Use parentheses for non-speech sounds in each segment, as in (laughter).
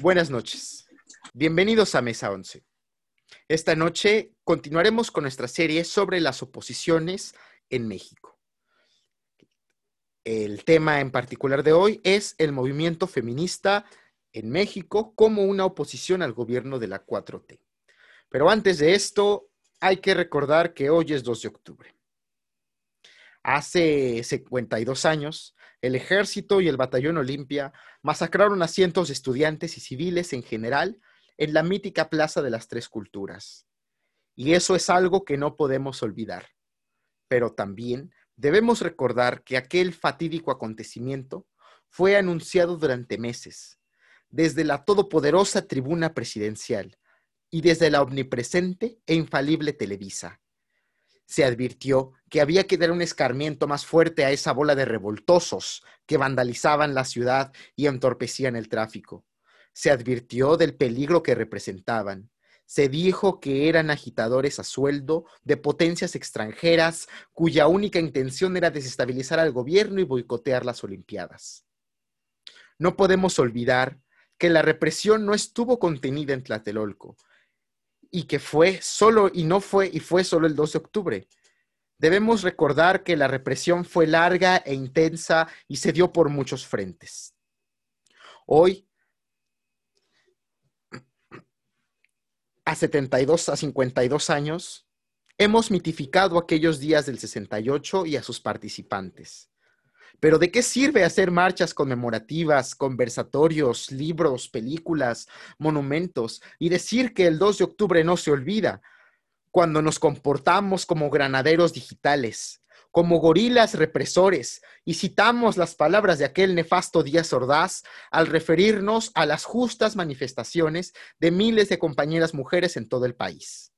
Buenas noches. Bienvenidos a Mesa 11. Esta noche continuaremos con nuestra serie sobre las oposiciones en México. El tema en particular de hoy es el movimiento feminista en México como una oposición al gobierno de la 4T. Pero antes de esto, hay que recordar que hoy es 2 de octubre. Hace 52 años, el ejército y el batallón Olimpia masacraron a cientos de estudiantes y civiles en general en la mítica Plaza de las Tres Culturas. Y eso es algo que no podemos olvidar. Pero también debemos recordar que aquel fatídico acontecimiento fue anunciado durante meses, desde la todopoderosa tribuna presidencial y desde la omnipresente e infalible Televisa se advirtió que había que dar un escarmiento más fuerte a esa bola de revoltosos que vandalizaban la ciudad y entorpecían el tráfico. Se advirtió del peligro que representaban. Se dijo que eran agitadores a sueldo de potencias extranjeras cuya única intención era desestabilizar al gobierno y boicotear las Olimpiadas. No podemos olvidar que la represión no estuvo contenida en Tlatelolco, y que fue solo y no fue y fue solo el 2 de octubre. Debemos recordar que la represión fue larga e intensa y se dio por muchos frentes. Hoy, a 72 a 52 años, hemos mitificado aquellos días del 68 y a sus participantes. Pero ¿de qué sirve hacer marchas conmemorativas, conversatorios, libros, películas, monumentos y decir que el 2 de octubre no se olvida cuando nos comportamos como granaderos digitales, como gorilas represores y citamos las palabras de aquel nefasto Díaz Ordaz al referirnos a las justas manifestaciones de miles de compañeras mujeres en todo el país?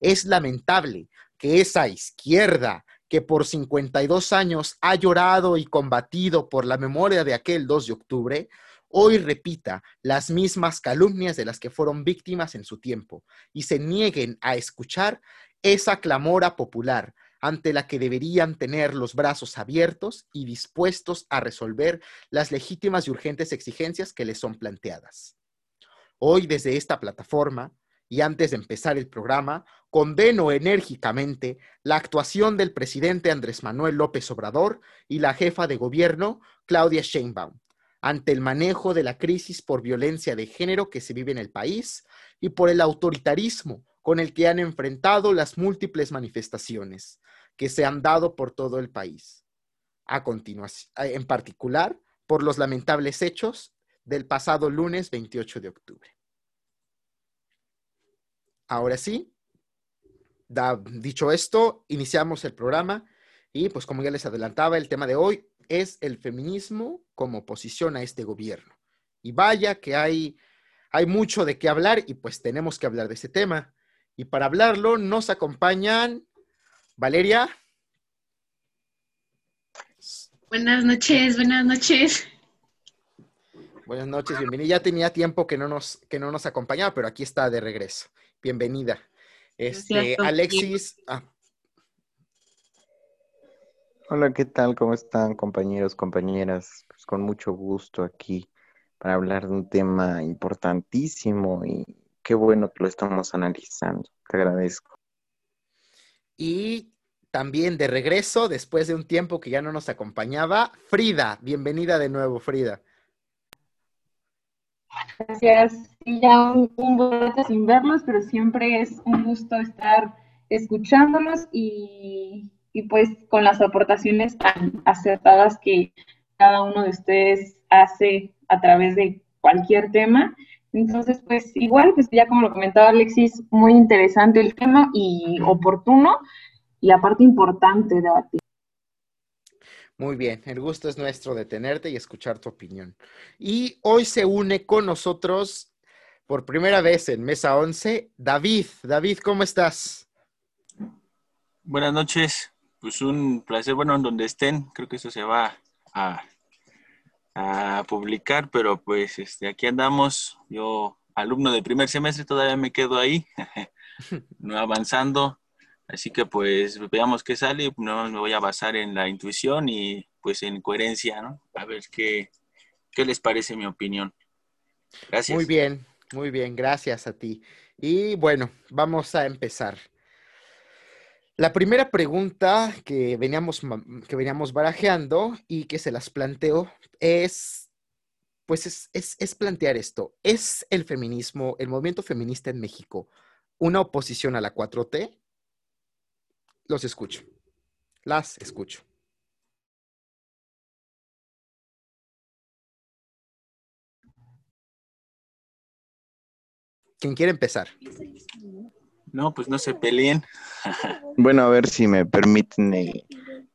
Es lamentable que esa izquierda que por 52 años ha llorado y combatido por la memoria de aquel 2 de octubre, hoy repita las mismas calumnias de las que fueron víctimas en su tiempo y se nieguen a escuchar esa clamora popular ante la que deberían tener los brazos abiertos y dispuestos a resolver las legítimas y urgentes exigencias que les son planteadas. Hoy desde esta plataforma y antes de empezar el programa, condeno enérgicamente la actuación del presidente Andrés Manuel López Obrador y la jefa de gobierno, Claudia Sheinbaum, ante el manejo de la crisis por violencia de género que se vive en el país y por el autoritarismo con el que han enfrentado las múltiples manifestaciones que se han dado por todo el país. A continuación, en particular, por los lamentables hechos del pasado lunes 28 de octubre. Ahora sí, dicho esto, iniciamos el programa y pues como ya les adelantaba, el tema de hoy es el feminismo como oposición a este gobierno. Y vaya que hay, hay mucho de qué hablar y pues tenemos que hablar de ese tema. Y para hablarlo nos acompañan Valeria. Buenas noches, buenas noches. Buenas noches, bienvenida. Ya tenía tiempo que no nos, que no nos acompañaba, pero aquí está de regreso bienvenida. Este, Alexis. Ah. Hola, ¿qué tal? ¿Cómo están, compañeros, compañeras? Pues con mucho gusto aquí para hablar de un tema importantísimo y qué bueno que lo estamos analizando. Te agradezco. Y también de regreso, después de un tiempo que ya no nos acompañaba, Frida. Bienvenida de nuevo, Frida. Gracias. Sí, ya un, un sin verlos, pero siempre es un gusto estar escuchándolos y, y pues con las aportaciones tan acertadas que cada uno de ustedes hace a través de cualquier tema. Entonces, pues igual, pues ya como lo comentaba Alexis, muy interesante el tema y oportuno y aparte importante debatir. Muy bien, el gusto es nuestro de tenerte y escuchar tu opinión. Y hoy se une con nosotros por primera vez en Mesa 11, David. David, ¿cómo estás? Buenas noches, pues un placer, bueno, en donde estén, creo que eso se va a, publicar, pero pues este, aquí andamos, yo alumno de primer semestre, todavía me quedo ahí, (laughs) no avanzando, Así que pues veamos qué sale, no me voy a basar en la intuición y pues en coherencia, ¿no? A ver qué, qué les parece mi opinión. Gracias. Muy bien, muy bien, gracias a ti. Y bueno, vamos a empezar. La primera pregunta que veníamos, que veníamos barajeando y que se las planteo es, pues es, es plantear esto. ¿Es el feminismo, el movimiento feminista en México, una oposición a la 4T? Los escucho. Las escucho. ¿Quién quiere empezar? No, pues no se peleen. bueno, a ver si me permiten. Eh,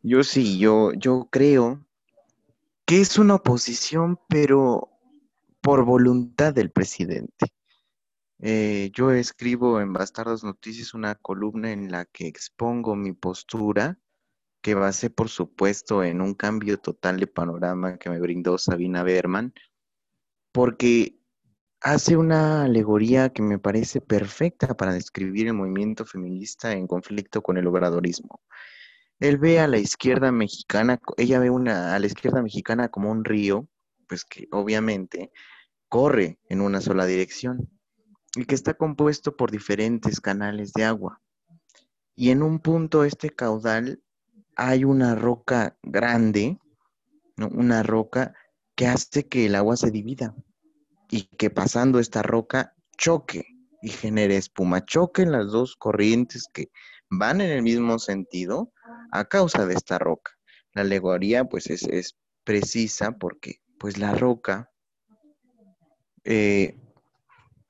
yo sí, yo, yo creo que es una oposición, pero por voluntad del presidente. Eh, yo escribo en Bastardos Noticias una columna en la que expongo mi postura, que base, por supuesto, en un cambio total de panorama que me brindó Sabina Berman, porque hace una alegoría que me parece perfecta para describir el movimiento feminista en conflicto con el obradorismo. Él ve a la izquierda mexicana, ella ve una, a la izquierda mexicana como un río, pues que obviamente corre en una sola dirección y que está compuesto por diferentes canales de agua. Y en un punto este caudal hay una roca grande, una roca que hace que el agua se divida y que pasando esta roca choque y genere espuma. Choque en las dos corrientes que van en el mismo sentido a causa de esta roca. La alegoría pues es, precisa porque pues la roca, eh,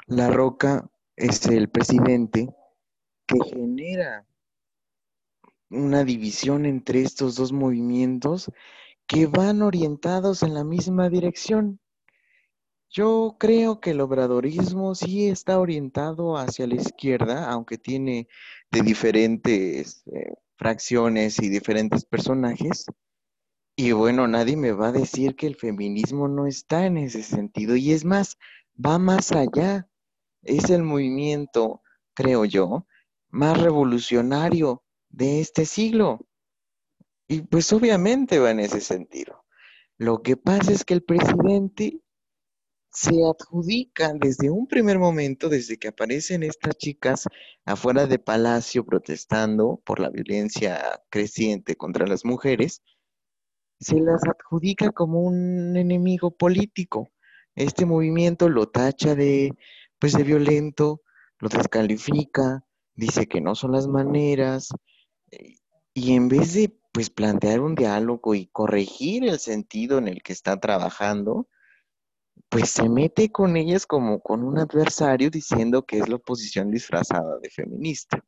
la roca es el presidente que genera una división entre estos dos movimientos que van orientados en la misma dirección. Yo creo que el obradorismo sí está orientado hacia la izquierda, aunque tiene de diferentes eh, fracciones y diferentes personajes. Y bueno, nadie me va a decir que el feminismo no está en ese sentido. Y es más, va más allá. Es el movimiento, creo yo, más revolucionario de este siglo. Y pues obviamente va en ese sentido. Lo que pasa es que el presidente se adjudican desde un primer momento, desde que aparecen estas chicas afuera de Palacio protestando por la violencia creciente contra las mujeres, se las adjudica como un enemigo político. Este movimiento lo tacha de, pues, de violento, lo descalifica, dice que no son las maneras, y en vez de pues plantear un diálogo y corregir el sentido en el que está trabajando, pues se mete con ellas como con un adversario diciendo que es la oposición disfrazada de feminista.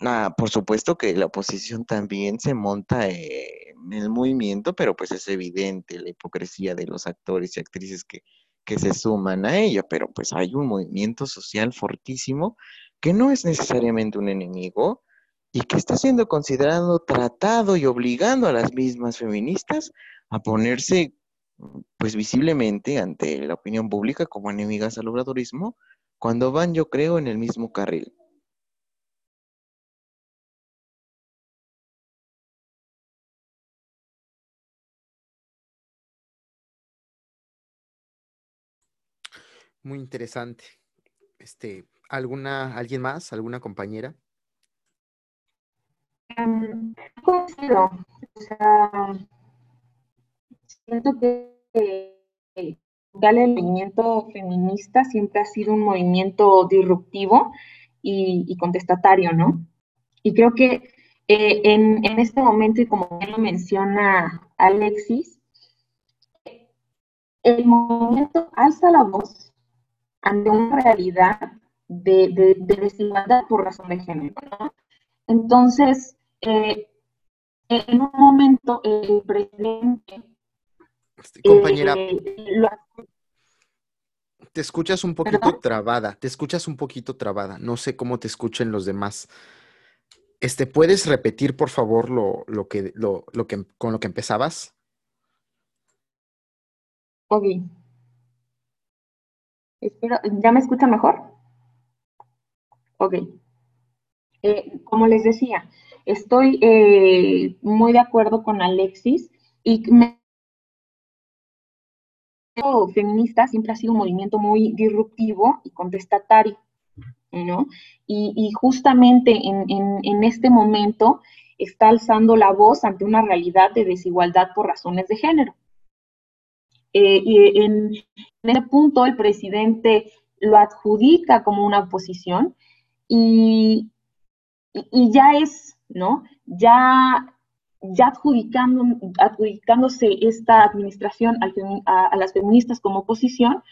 Nada, por supuesto que la oposición también se monta en el movimiento, pero pues es evidente la hipocresía de los actores y actrices que, que se suman a ella, pero pues hay un movimiento social fortísimo que no es necesariamente un enemigo y que está siendo considerado, tratado y obligando a las mismas feministas a ponerse pues visiblemente ante la opinión pública como enemigas al obradorismo, cuando van, yo creo, en el mismo carril. Muy interesante. Este, ¿alguna, alguien más, alguna compañera? Um, siento que el movimiento feminista siempre ha sido un movimiento disruptivo y, contestatario, ¿no? Y creo que eh, en, este momento, y como bien lo menciona Alexis, el movimiento alza la voz ante una realidad de, desigualdad por razón de género, ¿no? Entonces, eh, en un momento el presidente compañera, eh, te escuchas un poquito trabada, te escuchas un poquito trabada. No sé cómo te escuchen los demás. Este, ¿puedes repetir, por favor, lo, lo que, lo, lo que, con lo que empezabas? Ok. Espero, ¿ya me escucha mejor? Ok. Eh, como les decía, estoy eh, muy de acuerdo con Alexis y me feminista siempre ha sido un movimiento muy disruptivo y contestatario, ¿no? Y, justamente en, este momento está alzando la voz ante una realidad de desigualdad por razones de género. Eh, y en, ese punto el presidente lo adjudica como una oposición y, y ya es, ¿no? Ya ya adjudicando, adjudicándose esta administración a, las feministas como oposición,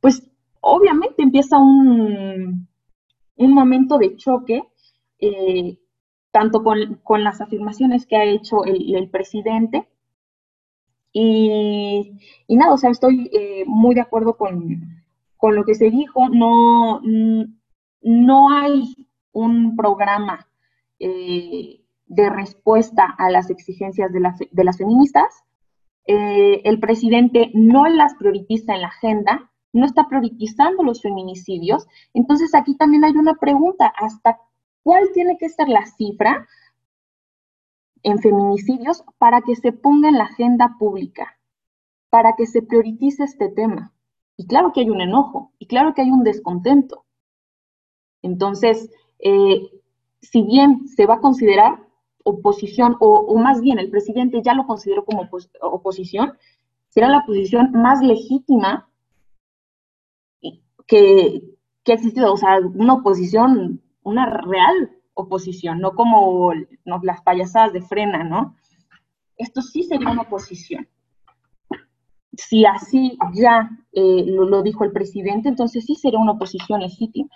pues obviamente empieza un, un momento de choque, eh, tanto con, las afirmaciones que ha hecho el, presidente, y, nada, o sea, estoy eh, muy de acuerdo con, lo que se dijo, no, no hay un programa eh, de respuesta a las exigencias de, las feministas. Eh, el presidente no las prioriza en la agenda, no está priorizando los feminicidios. Entonces aquí también hay una pregunta, ¿hasta cuál tiene que ser la cifra en feminicidios para que se ponga en la agenda pública, para que se priorice este tema? Y claro que hay un enojo, y claro que hay un descontento. Entonces, eh, si bien se va a considerar, oposición, o, más bien el presidente ya lo consideró como oposición, será la posición más legítima que, que ha existido, o sea, una oposición, una real oposición, no como las payasadas de frena, ¿no? Esto sí sería una oposición. Si así ya eh, lo dijo el presidente, entonces sí sería una oposición legítima.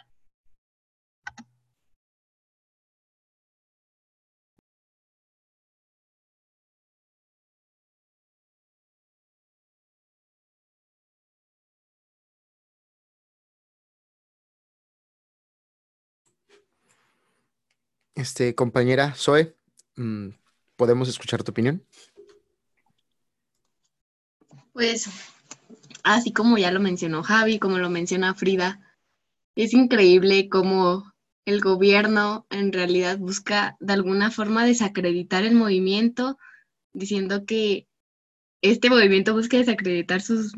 Este, compañera Zoe, mm, ¿podemos escuchar tu opinión? Pues, así como ya lo mencionó Javi, como lo menciona Frida, es increíble cómo el gobierno en realidad busca de alguna forma desacreditar el movimiento, diciendo que este movimiento busca desacreditar sus,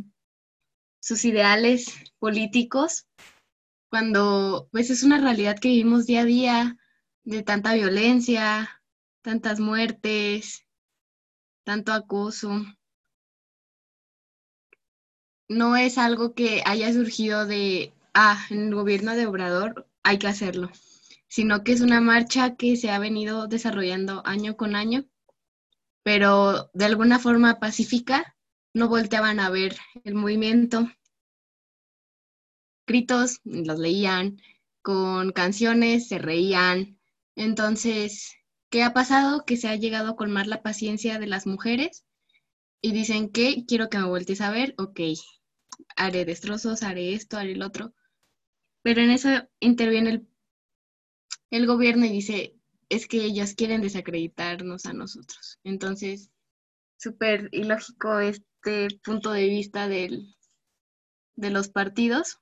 sus ideales políticos, cuando pues es una realidad que vivimos día a día, de tanta violencia, tantas muertes, tanto acoso. No es algo que haya surgido de, ah, en el gobierno de Obrador hay que hacerlo, sino que es una marcha que se ha venido desarrollando año con año, pero de alguna forma pacífica, no volteaban a ver el movimiento. Gritos, los leían, con canciones se reían, entonces, ¿qué ha pasado? Que se ha llegado a colmar la paciencia de las mujeres y dicen que quiero que me vueltes a ver, ok, haré destrozos, haré esto, haré el otro. Pero en eso interviene el, gobierno y dice, es que ellos quieren desacreditarnos a nosotros. Entonces, súper ilógico este punto de vista del, de los partidos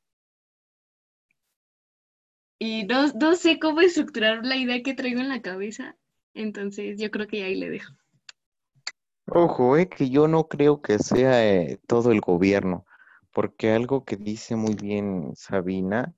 y no, sé cómo estructurar la idea que traigo en la cabeza, entonces yo creo que ahí le dejo. Ojo, eh, que yo no creo que sea eh, todo el gobierno, porque algo que dice muy bien Sabina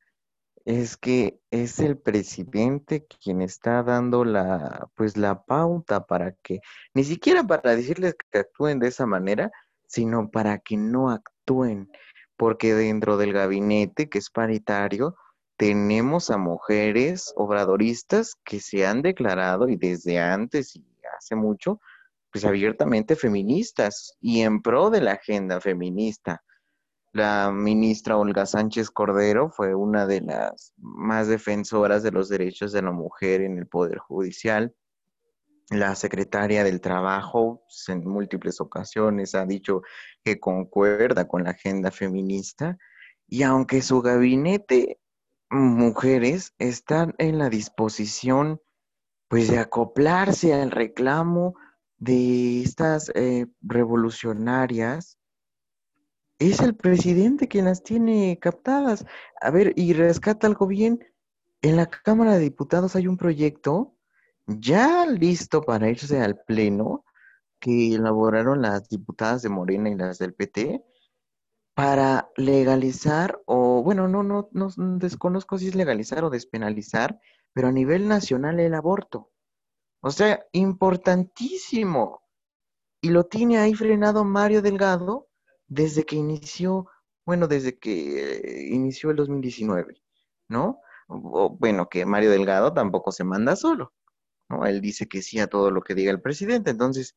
es que es el presidente quien está dando la, pues la pauta para que, ni siquiera para decirles que actúen de esa manera, sino para que no actúen, porque dentro del gabinete, que es paritario, tenemos a mujeres obradoristas que se han declarado y desde antes y hace mucho, pues abiertamente feministas y en pro de la agenda feminista. La ministra Olga Sánchez Cordero fue una de las más defensoras de los derechos de la mujer en el Poder Judicial. La secretaria del Trabajo pues, en múltiples ocasiones ha dicho que concuerda con la agenda feminista y aunque su gabinete mujeres están en la disposición pues de acoplarse al reclamo de estas eh, revolucionarias, es el presidente quien las tiene captadas. A ver, y rescata algo bien, en la Cámara de Diputados hay un proyecto ya listo para irse al Pleno que elaboraron las diputadas de Morena y las del PT, para legalizar o, bueno, no, no, no desconozco si es legalizar o despenalizar, pero a nivel nacional el aborto. O sea, importantísimo. Y lo tiene ahí frenado Mario Delgado desde que inició, bueno, desde que inició el 2019, ¿no? bueno, que Mario Delgado tampoco se manda solo, ¿no? Él dice que sí a todo lo que diga el presidente, entonces,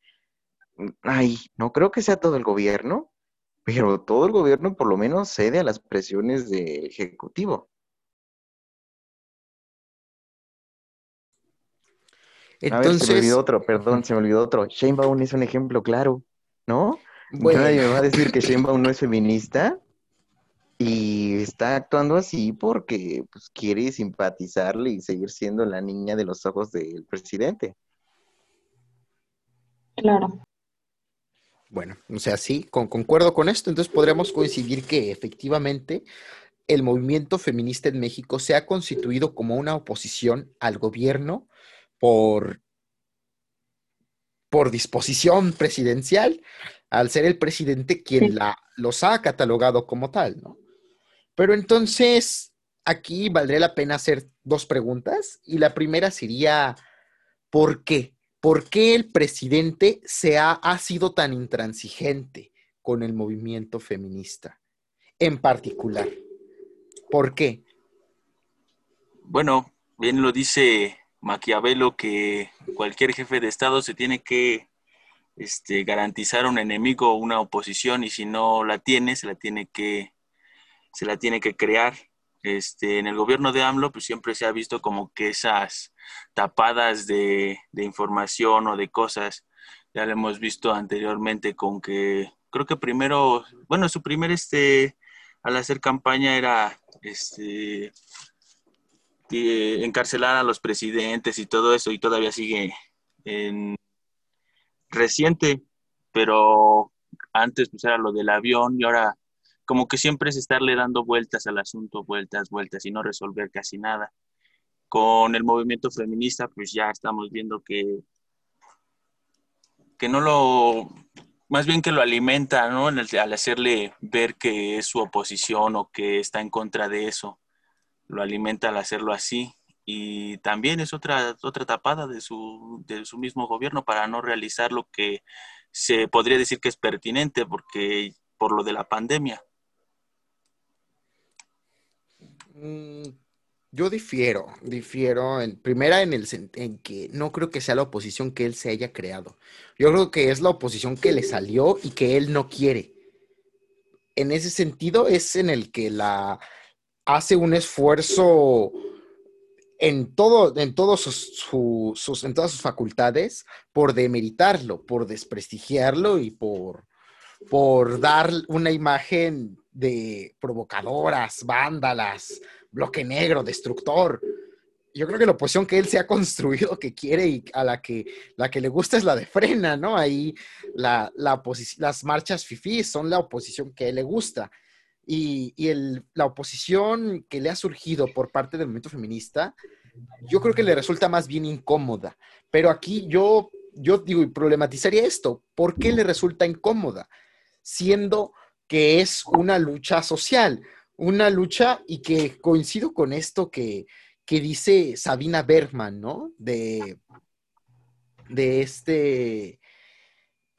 ay, no creo que sea todo el gobierno, pero todo el gobierno por lo menos cede a las presiones del Ejecutivo. Entonces... A ver, se me olvidó otro, perdón, se me olvidó otro. Sheinbaum es un ejemplo claro, ¿no? Nadie me va a decir que Sheinbaum no es feminista y está actuando así porque pues, quiere simpatizarle y seguir siendo la niña de los ojos del presidente. Claro. Bueno, o sea, sí, concuerdo con esto. Entonces podríamos coincidir que efectivamente el movimiento feminista en México se ha constituido como una oposición al gobierno por, por disposición presidencial, al ser el presidente quien la, los ha catalogado como tal, ¿no? Pero entonces, aquí valdría la pena hacer dos preguntas. Y la primera sería, ¿por qué? ¿Por qué el presidente se ha, ha sido tan intransigente con el movimiento feminista en particular? ¿Por qué? Bueno, bien lo dice Maquiavelo que cualquier jefe de Estado se tiene que este, garantizar un enemigo o una oposición y si no la tiene, se la tiene que, se la tiene que crear. Este, en el gobierno de AMLO pues siempre se ha visto como que esas tapadas de, información o de cosas, ya lo hemos visto anteriormente con que creo que primero, bueno, su primer este, al hacer campaña era este, encarcelar a los presidentes y todo eso, y todavía sigue en reciente, pero antes pues era lo del avión y ahora como que siempre es estarle dando vueltas al asunto, vueltas, vueltas y no resolver casi nada. Con el movimiento feminista pues ya estamos viendo que que no lo, más bien que lo alimenta, ¿no? al hacerle ver que es su oposición o que está en contra de eso lo alimenta al hacerlo así. Y también es otra, otra tapada de su, de su mismo gobierno para no realizar lo que se podría decir que es pertinente porque por lo de la pandemia. Mm, yo difiero, difiero en primera en el en que no creo que sea la oposición que él se haya creado. Yo creo que es la oposición que le salió y que él no quiere. En ese sentido es en el que la hace un esfuerzo en, en, todos sus, en todas sus facultades por demeritarlo, por desprestigiarlo y por, por dar una imagen de provocadoras, vándalas, bloque negro, destructor. Yo creo que la oposición que él se ha construido, que quiere y a la que, la que le gusta es la de frena, ¿no? Ahí la, la las marchas FIFI son la oposición que él le gusta y, la oposición que le ha surgido por parte del movimiento feminista, yo creo que le resulta más bien incómoda. Pero aquí yo, yo digo y problematizaría esto. ¿Por qué le resulta incómoda? Siendo que es una lucha social, una lucha y que coincido con esto que, dice Sabina Bergman, ¿no? De, de este,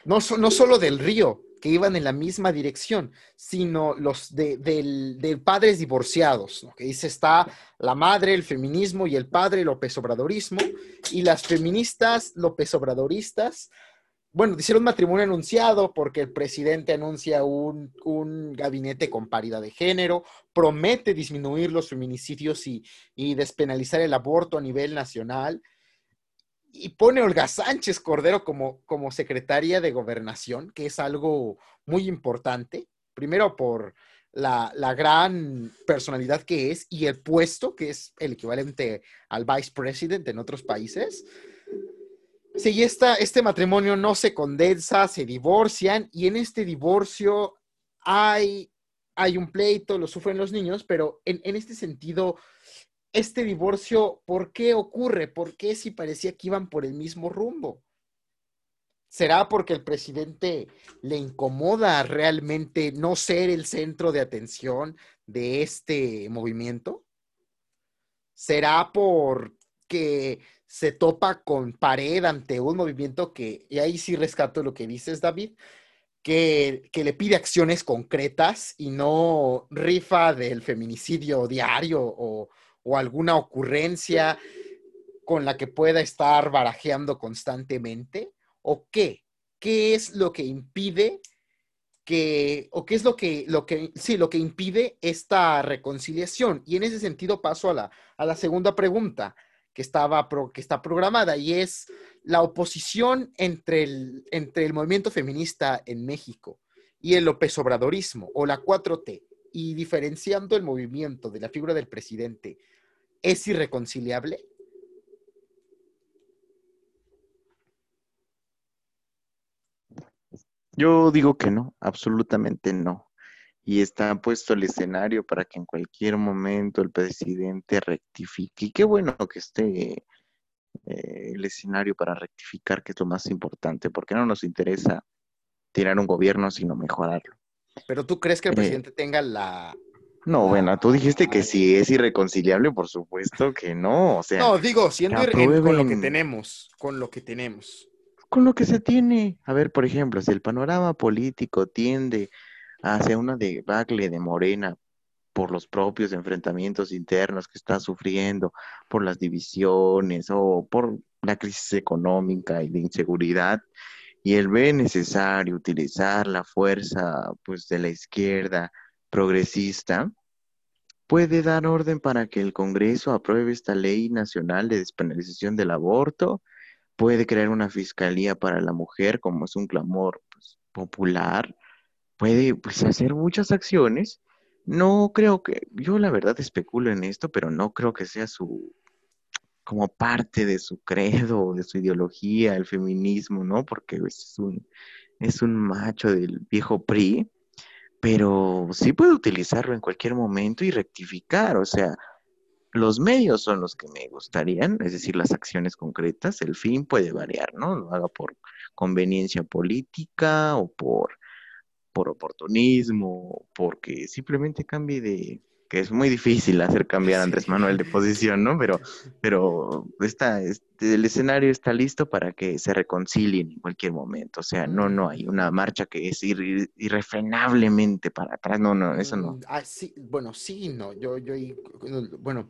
no, no solo del río, que iban en la misma dirección, sino los de, del, padres divorciados, que dice está la madre, el feminismo y el padre, López Obradorismo, y las feministas López Obradoristas, bueno, hicieron matrimonio anunciado porque el presidente anuncia un, un, gabinete con paridad de género, promete disminuir los feminicidios y, y despenalizar el aborto a nivel nacional y pone Olga Sánchez Cordero como, como secretaria de gobernación, que es algo muy importante, primero por la, gran personalidad que es y el puesto, que es el equivalente al vice president en otros países. Sí, esta, este matrimonio no se condensa, se divorcian y en este divorcio hay, hay un pleito, lo sufren los niños, pero en, en este sentido este divorcio, ¿por qué ocurre? ¿Por qué si parecía que iban por el mismo rumbo? ¿Será porque el presidente le incomoda realmente no ser el centro de atención de este movimiento? ¿Será porque se topa con pared ante un movimiento que, y ahí sí rescato lo que dices, David, que, que le pide acciones concretas y no rifa del feminicidio diario o, o alguna ocurrencia con la que pueda estar barajeando constantemente? ¿O qué? ¿Qué es lo que impide que, o qué es lo que, lo que, sí, lo que impide esta reconciliación? Y en ese sentido paso a la, a la segunda pregunta que, estaba que está programada y es la oposición entre el, entre el movimiento feminista en México y el López Obradorismo o la 4T y diferenciando el movimiento de la figura del presidente, ¿es irreconciliable? Yo digo que no, absolutamente no y está puesto el escenario para que en cualquier momento el presidente rectifique. Y qué bueno que esté eh, el escenario para rectificar, que es lo más importante, porque no nos interesa tirar un gobierno, sino mejorarlo. Pero tú crees que el eh, presidente tenga la... No, bueno, tú dijiste que si es irreconciliable, por supuesto que no. O sea, no, digo, siendo irreconciliable con lo que tenemos, con lo que tenemos. Con lo que se tiene. A ver, por ejemplo, si el panorama político tiende hacia una debacle de Morena por los propios enfrentamientos internos que está sufriendo, por las divisiones o por la crisis económica y de inseguridad, y él ve necesario utilizar la fuerza pues de la izquierda progresista, puede dar orden para que el Congreso apruebe esta ley nacional de despenalización del aborto, puede crear una fiscalía para la mujer como es un clamor pues, popular, puede pues, hacer muchas acciones. No creo que, yo la verdad especulo en esto, pero no creo que sea su, como parte de su credo, de su ideología, el feminismo, ¿no? Porque es un, es un macho del viejo PRI, pero sí puede utilizarlo en cualquier momento y rectificar, o sea, los medios son los que me gustarían, es decir, las acciones concretas, el fin puede variar, ¿no? Lo haga por conveniencia política o por por oportunismo, porque simplemente cambie de, que es muy difícil hacer cambiar a Andrés Manuel de posición, ¿no? Pero, pero está, este, el escenario está listo para que se reconcilien en cualquier momento. O sea, no, no hay una marcha que es irrefrenablemente para atrás. No, no, eso no. Ah, sí, bueno, sí, no. Yo, yo, bueno,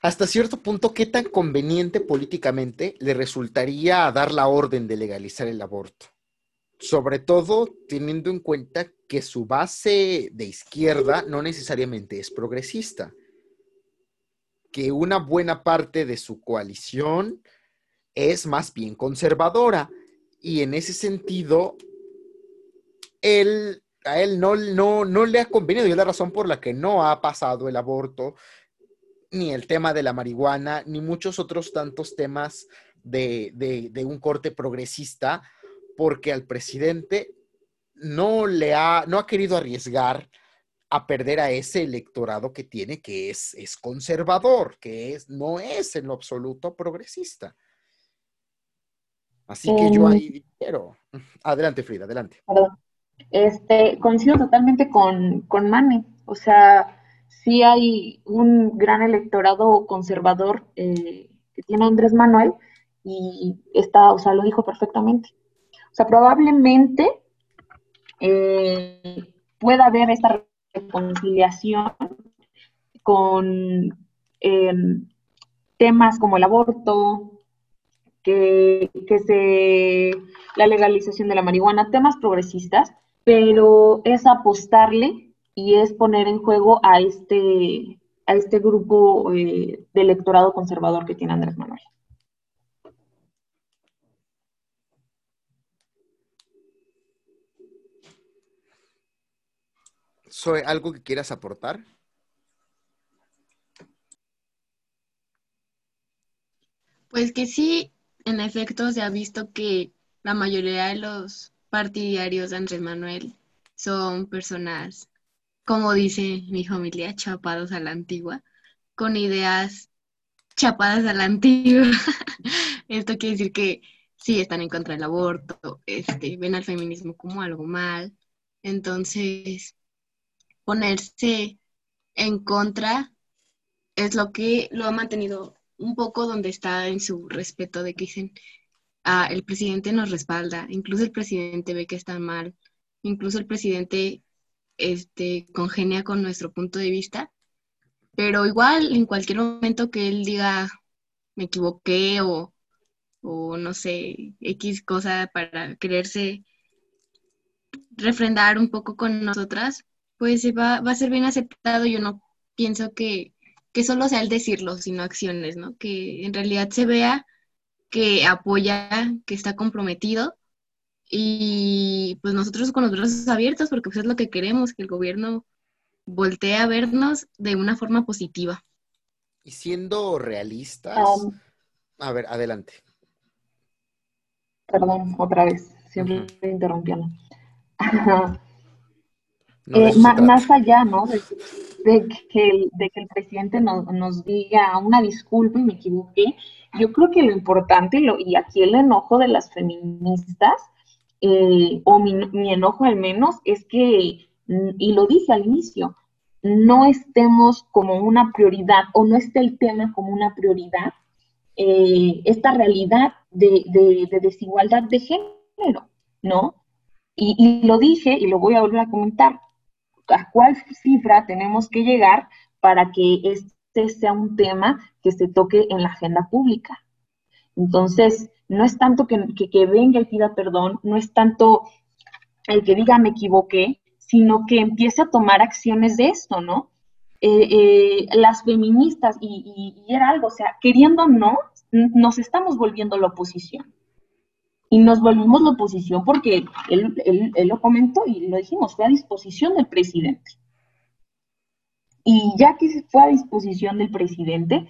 hasta cierto punto, ¿qué tan conveniente políticamente le resultaría dar la orden de legalizar el aborto? Sobre todo teniendo en cuenta que su base de izquierda no necesariamente es progresista, que una buena parte de su coalición es más bien conservadora y en ese sentido él, a él no, no, no le ha convenido y es la razón por la que no ha pasado el aborto, ni el tema de la marihuana, ni muchos otros tantos temas de, de un corte progresista, porque al presidente no le ha, no ha querido arriesgar a perder a ese electorado que tiene, que es, es conservador, que es, no es en lo absoluto progresista. Así que yo ahí quiero. Adelante, Frida, adelante. Este, coincido totalmente con, con Mane. O sea, sí hay un gran electorado conservador eh, que tiene Andrés Manuel y está, o sea, lo dijo perfectamente. Sea, probablemente eh, pueda haber esta reconciliación con em, temas como el aborto, que, que se, la legalización de la marihuana, temas progresistas, pero es apostarle y es poner en juego a este, a este grupo eh, de electorado conservador que tiene Andrés Manuel. ¿Soy algo que quieras aportar? Pues que sí, en efecto se ha visto que la mayoría de los partidarios de Andrés Manuel son personas, como dice mi familia, chapados a la antigua, con ideas chapadas a la antigua. (laughs) Esto quiere decir que sí están en contra del aborto, este, ven al feminismo como algo mal. Entonces, ponerse en contra es lo que lo ha mantenido un poco donde está en su respeto de que dicen, ah, el presidente nos respalda, incluso el presidente ve que está mal, incluso el presidente este, congenia con nuestro punto de vista, pero igual en cualquier momento que él diga, me equivoqué o, o no sé, X cosa para quererse refrendar un poco con nosotras, pues va, va a ser bien aceptado. Yo no pienso que, que solo sea el decirlo, sino acciones, ¿no? Que en realidad se vea que apoya, que está comprometido y pues nosotros con los brazos abiertos porque pues es lo que queremos, que el gobierno voltee a vernos de una forma positiva. Y siendo realistas, Um, a ver, adelante. perdón, otra vez, siempre interrumpiendo. (laughs) No, Eh, trata. más allá, ¿no? De, de que, el, de que el presidente nos, nos diga una disculpa y me equivoqué, yo creo que lo importante, y lo- y aquí el enojo de las feministas, eh, o mi, mi enojo al menos, es que, y lo dije al inicio, no estemos como una prioridad o no esté el tema como una prioridad, eh, esta realidad de, de- de desigualdad de género, ¿no? Y, y lo dije y lo voy a volver a comentar. ¿A cuál cifra tenemos que llegar para que este sea un tema que se toque en la agenda pública? Entonces, no es tanto que, que, venga y pida perdón, no es tanto el que diga me equivoqué, sino que empiece a tomar acciones de esto, ¿no? Eh, eh, las feministas, y, y- era algo, o sea, queriendo o no, nos estamos volviendo la oposición. Y nos volvimos la oposición porque él, él- él lo comentó y lo dijimos, fue a disposición del presidente. Y ya que fue a disposición del presidente,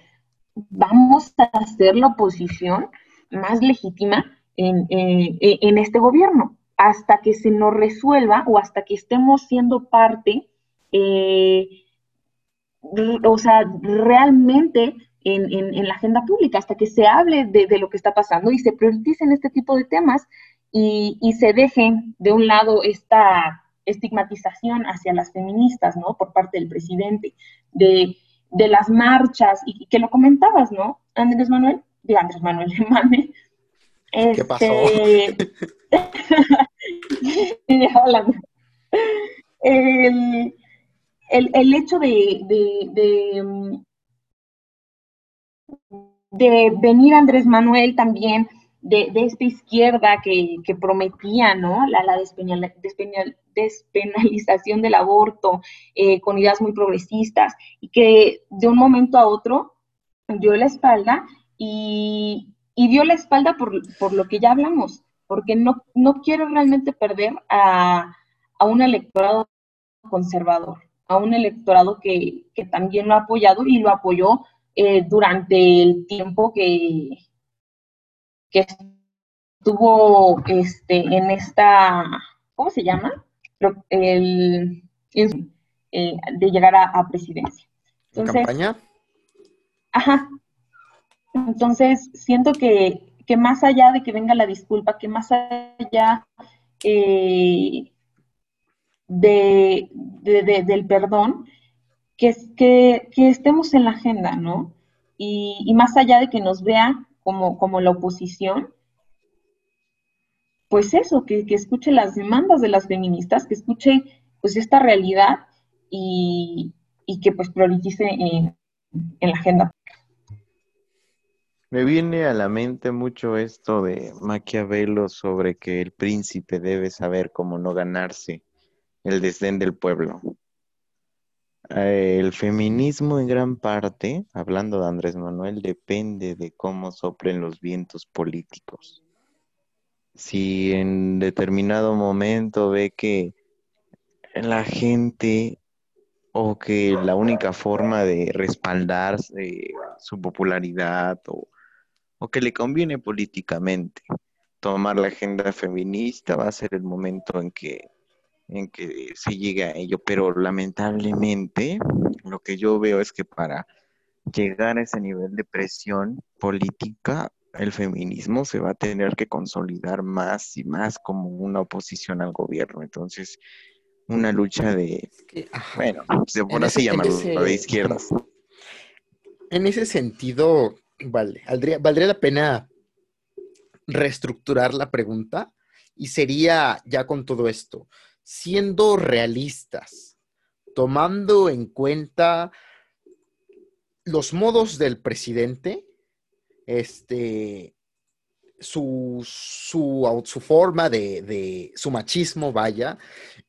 vamos a hacer la oposición más legítima en, eh, eh, en este gobierno, hasta que se nos resuelva o hasta que estemos siendo parte, eh, o sea, realmente en, en- en la agenda pública, hasta que se hable de, de lo que está pasando y se prioricen este tipo de temas y, y se deje de un lado esta estigmatización hacia las feministas, ¿no? Por parte del presidente, de, de las marchas, y, y que lo comentabas, ¿no? Andrés Manuel, de Andrés Manuel, Manuel. ¿Qué pasó? (laughs) Este, hablando. El, el, el hecho de, de, de, de venir Andrés Manuel también de, de esta izquierda que, que prometía, ¿no? La, la despenal- despenal- despenalización del aborto eh, con ideas muy progresistas y que de un momento a otro dio la espalda y, y dio la espalda por, por lo que ya hablamos, porque no, no quiero realmente perder a, a un electorado conservador, a un electorado que, que también lo ha apoyado y lo apoyó eh, durante el tiempo que, que estuvo este, en esta, ¿cómo se llama? El, eh, de llegar a, a presidencia. ¿En Entonces, campaña? Ajá. Entonces, siento que, que más allá de que venga la disculpa, que más allá eh, de, de- de- del perdón, que, que, estemos en la agenda, ¿no? Y, más allá de que nos vea como, la oposición, pues eso, que, escuche las demandas de las feministas, que escuche pues esta realidad y, y que pues priorice en, en la agenda. Me viene a la mente mucho esto de Maquiavelo sobre que el príncipe debe saber cómo no ganarse el desdén del pueblo. Eh, el feminismo en gran parte, hablando de Andrés Manuel, depende de cómo soplen los vientos políticos. Si en determinado momento ve que la gente o que la única forma de respaldar su popularidad o, o que le conviene políticamente tomar la agenda feminista va a ser el momento en que en que se llegue a ello, pero lamentablemente lo que yo veo es que para llegar a ese nivel de presión política el feminismo se va a tener que consolidar más y más como una oposición al gobierno. Entonces, una lucha de, bueno, se pone así llamarlo, de izquierdas. En ese sentido, vale, valdría la pena reestructurar la pregunta y sería ya con todo esto, siendo realistas, tomando en cuenta los modos del presidente, este, su, su, su forma de, de, su machismo, vaya,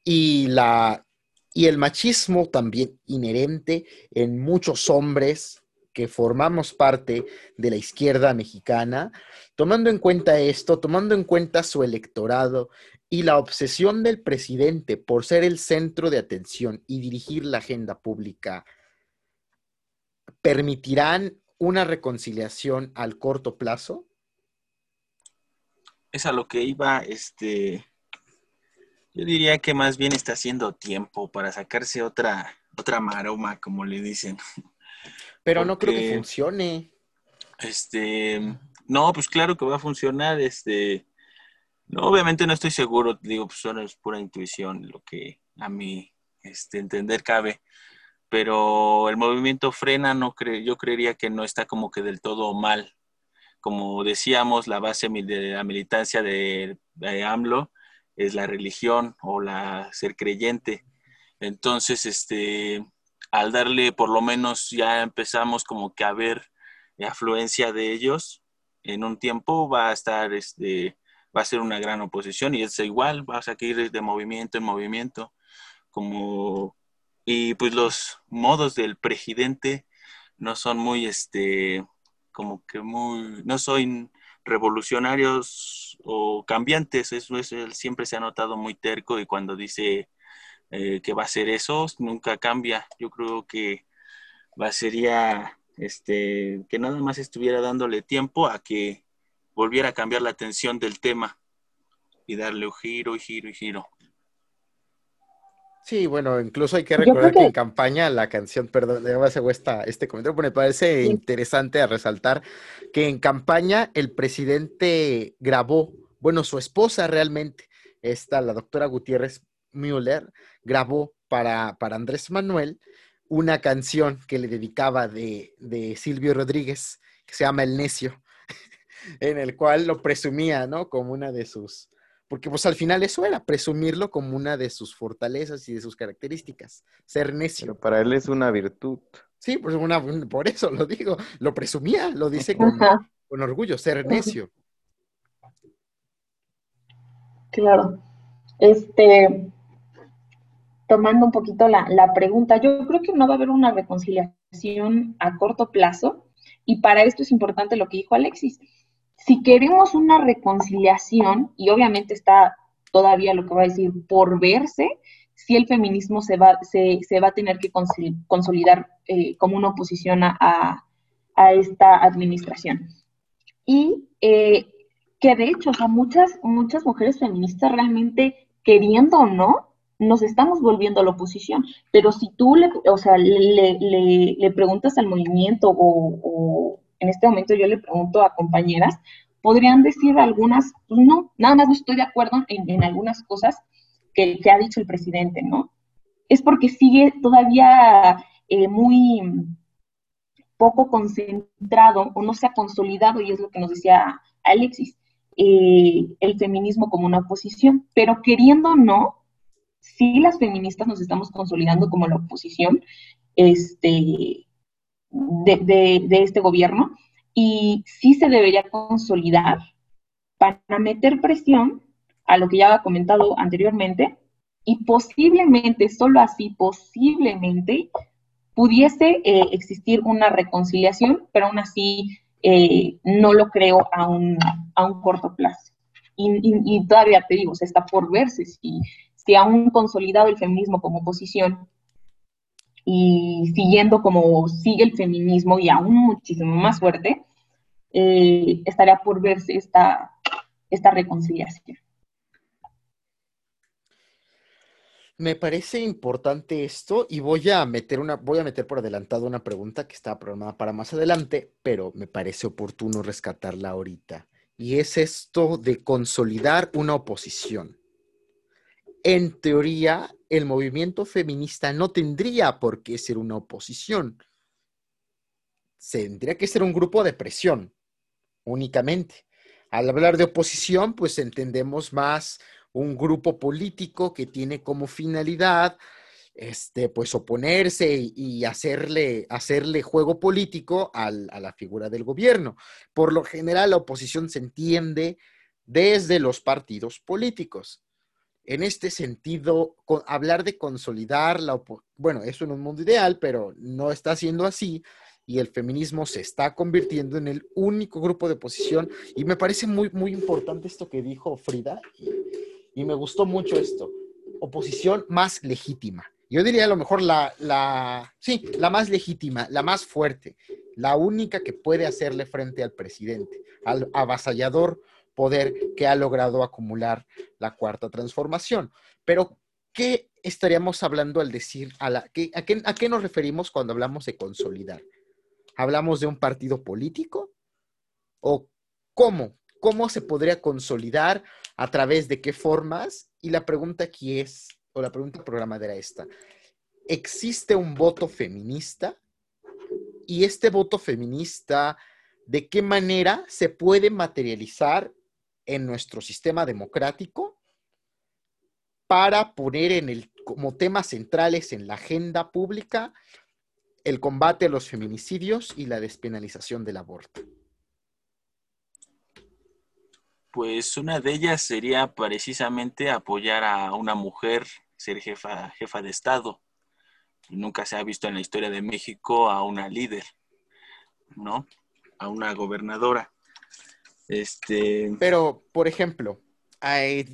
y, la, y el machismo también inherente en muchos hombres que formamos parte de la izquierda mexicana, tomando en cuenta esto, tomando en cuenta su electorado y la obsesión del presidente por ser el centro de atención y dirigir la agenda pública, ¿permitirán una reconciliación al corto plazo? Es a lo que iba, este, yo diría que más bien está haciendo tiempo para sacarse otra, otra maroma, como le dicen. Pero no creo que funcione. Este, no, pues claro que va a funcionar. Este, no, obviamente no estoy seguro, digo, pues solo es pura intuición lo que a mí este, entender cabe. Pero el movimiento frena, no cre yo creería que no está como que del todo mal. Como decíamos, la base de la militancia de, de AMLO es la religión o la ser creyente. Entonces, este, al darle por lo menos ya empezamos como que a ver afluencia de ellos, en un tiempo va a estar, este, va a ser una gran oposición y es igual, va a seguir de movimiento en movimiento, como, y pues los modos del presidente no son muy, este, como que muy, no son revolucionarios o cambiantes, eso es, él siempre se ha notado muy terco y cuando dice eh, que va a ser eso, nunca cambia. Yo creo que va, sería este, que nada más estuviera dándole tiempo a que volviera a cambiar la atención del tema y darle un giro y giro y giro. Sí, bueno, incluso hay que recordar que... en campaña la canción, perdón, además hago esta, este comentario, porque me parece interesante a resaltar que en campaña el presidente grabó, bueno, su esposa realmente, esta, la doctora Gutiérrez Müller, grabó para, para Andrés Manuel una canción que le dedicaba de, de, Silvio Rodríguez, que se llama El Necio, en el cual lo presumía, ¿no? Como una de sus, porque pues al final eso era, presumirlo como una de sus fortalezas y de sus características, ser necio. Pero para él es una virtud. Sí, pues una, por eso lo digo, lo presumía, lo dice con, con orgullo, ser necio. Claro. Este, tomando un poquito la, pregunta, yo creo que no va a haber una reconciliación a corto plazo y para esto es importante lo que dijo Alexis. Si queremos una reconciliación, y obviamente está todavía lo que va a decir por verse, si el feminismo se va, se, va a tener que consolidar eh, como una oposición a, esta administración. Y eh, que de hecho, o muchas, muchas mujeres feministas realmente queriendo o no, nos estamos volviendo a la oposición. Pero si tú le, o sea, le, le, preguntas al movimiento o, en este momento yo le pregunto a compañeras, podrían decir algunas, pues no, nada más no estoy de acuerdo en, algunas cosas que, que, ha dicho el presidente, ¿no? Es porque sigue todavía eh, muy poco concentrado o no se ha consolidado, y es lo que nos decía Alexis, eh, el feminismo como una oposición, pero queriendo o no, sí las feministas nos estamos consolidando como la oposición este, de, este gobierno y sí se debería consolidar para meter presión a lo que ya había comentado anteriormente y posiblemente, solo así, posiblemente pudiese eh, existir una reconciliación, pero aún así eh, no lo creo a un, a un corto plazo. Y, todavía te digo, se está por verse si, si aún consolidado el feminismo como posición y siguiendo como sigue el feminismo y aún muchísimo más fuerte, eh, estaría por verse esta, esta reconciliación. Me parece importante esto y voy a meter una, voy a meter por adelantado una pregunta que está programada para más adelante, pero me parece oportuno rescatarla ahorita. Y es esto de consolidar una oposición. En teoría, el movimiento feminista no tendría por qué ser una oposición. Tendría que ser un grupo de presión, únicamente. Al hablar de oposición, pues entendemos más un grupo político que tiene como finalidad este, pues oponerse y, hacerle, hacerle juego político a la figura del gobierno. Por lo general, la oposición se entiende desde los partidos políticos. En este sentido, hablar de consolidar la bueno, eso en un mundo ideal, pero no está siendo así y el feminismo se está convirtiendo en el único grupo de oposición y me parece muy, muy importante esto que dijo Frida y me gustó mucho esto. Oposición más legítima. Yo diría a lo mejor la, la, sí, la más legítima, la más fuerte, la única que puede hacerle frente al presidente, al avasallador poder que ha logrado acumular la cuarta transformación. Pero, ¿qué estaríamos hablando al decir, a, la, a, qué, a qué nos referimos cuando hablamos de consolidar? ¿Hablamos de un partido político? ¿O cómo? ¿Cómo se podría consolidar a través de qué formas. Y la pregunta aquí es, o la pregunta programada era esta, ¿existe un voto feminista? Y este voto feminista, ¿de qué manera se puede materializar en nuestro sistema democrático para poner en el, como temas centrales en la agenda pública el combate a los feminicidios y la despenalización del aborto? Pues una de ellas sería precisamente apoyar a una mujer, ser jefa, jefa de Estado. Nunca se ha visto en la historia de México a una líder, ¿no? A una gobernadora. Este... Pero, por ejemplo,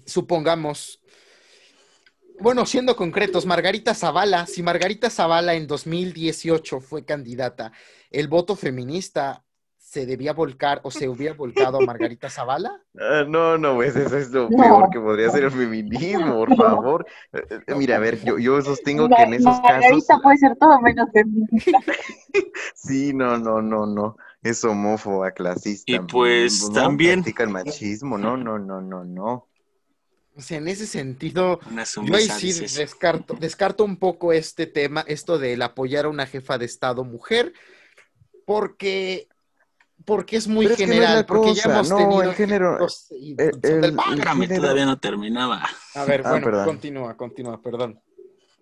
supongamos, bueno, siendo concretos, Margarita Zavala, si Margarita Zavala en 2018 fue candidata, el voto feminista se debía volcar o se hubiera volcado a Margarita Zavala? Ah, no, no, pues eso es lo peor que podría ser el feminismo, por favor. Eh, eh, mira, a ver, yo, yo sostengo que en esos casos... Margarita puede ser todo menos feminista. (laughs) sí, no, no, no, no. Es homófoba, clasista. Y pues también... Practica el machismo, no, no, no, no, no. O sea, en ese sentido, yo ahí sí descarto, descarto un poco este tema, esto del apoyar a una jefa de Estado mujer, porque porque es muy general, porque ya hemos tenido el género, el, todavía no terminaba. A ver, ah, bueno, continúa, continúa, perdón.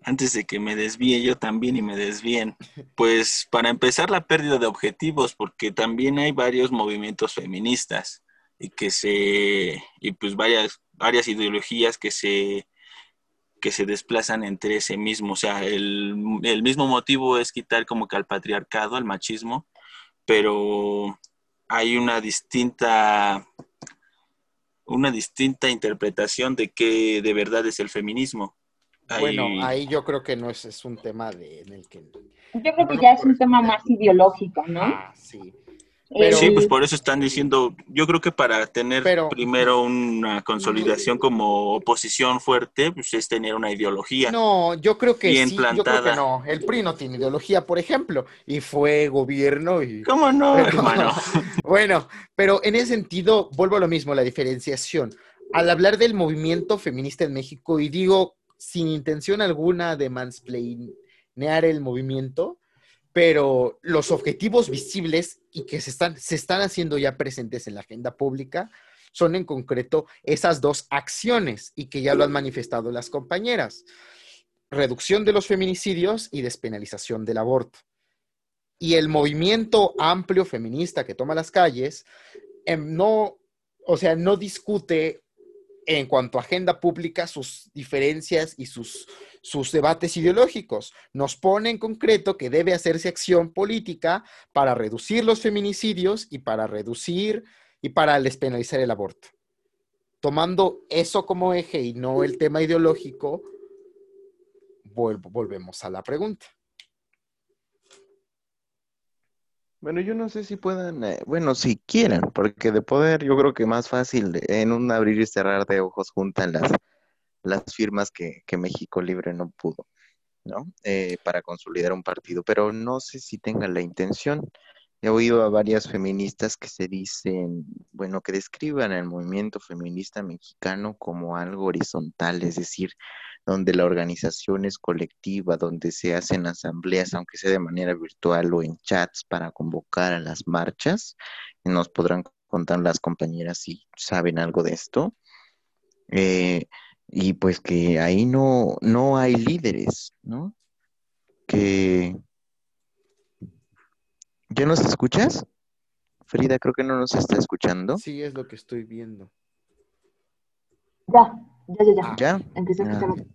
Antes de que me desvíe yo también y me desvíen, pues para empezar la pérdida de objetivos, porque también hay varios movimientos feministas y que se, y pues varias, varias ideologías que se, que se desplazan entre ese mismo, o sea, el, el mismo motivo es quitar como que al patriarcado, al machismo, pero hay una distinta una distinta interpretación de qué de verdad es el feminismo. Bueno, ahí yo creo que no es, es un tema de, en el que... Yo creo que ya es un tema más ideológico, ¿no? Ah, sí sí, pues por eso están diciendo, yo creo que para tener primero una consolidación como oposición fuerte, pues es tener una ideología. No, yo creo que sí, yo creo que no. El PRI no tiene ideología, por ejemplo, y fue gobierno y... ¿Cómo no, hermano? (laughs) bueno, pero en ese sentido, vuelvo a lo mismo, la diferenciación. Al hablar del movimiento feminista en México, y digo sin intención alguna de mansplainear el movimiento, pero los objetivos visibles y que se están, se están haciendo ya presentes en la agenda pública son en concreto esas dos acciones y que ya lo han manifestado las compañeras. Reducción de los feminicidios y despenalización del aborto. Y el movimiento amplio feminista que toma las calles em, no, o sea, no discute en cuanto a agenda pública sus diferencias y sus, sus debates ideológicos. Nos pone en concreto que debe hacerse acción política para reducir los feminicidios y para reducir y para despenalizar el aborto. Tomando eso como eje y no el tema ideológico, volvemos a la pregunta. Bueno, yo no sé si puedan, eh, bueno, si quieren, porque de poder yo creo que más fácil en un abrir y cerrar de ojos juntan las, las firmas que, que México Libre no pudo, ¿no? Eh, para consolidar un partido, pero no sé si tengan la intención. He oído a varias feministas que se dicen, bueno, que describan el movimiento feminista mexicano como algo horizontal, es decir, donde la organización es colectiva, donde se hacen asambleas, aunque sea de manera virtual o en chats para convocar a las marchas. Nos podrán contar las compañeras si saben algo de esto. Eh, y pues que ahí no, no hay líderes, ¿no? Que... ¿Ya nos escuchas? Frida, creo que no nos está escuchando. Sí, es lo que estoy viendo. Ya, ya, ya, ya. ¿Ya? Empecé a escuchar.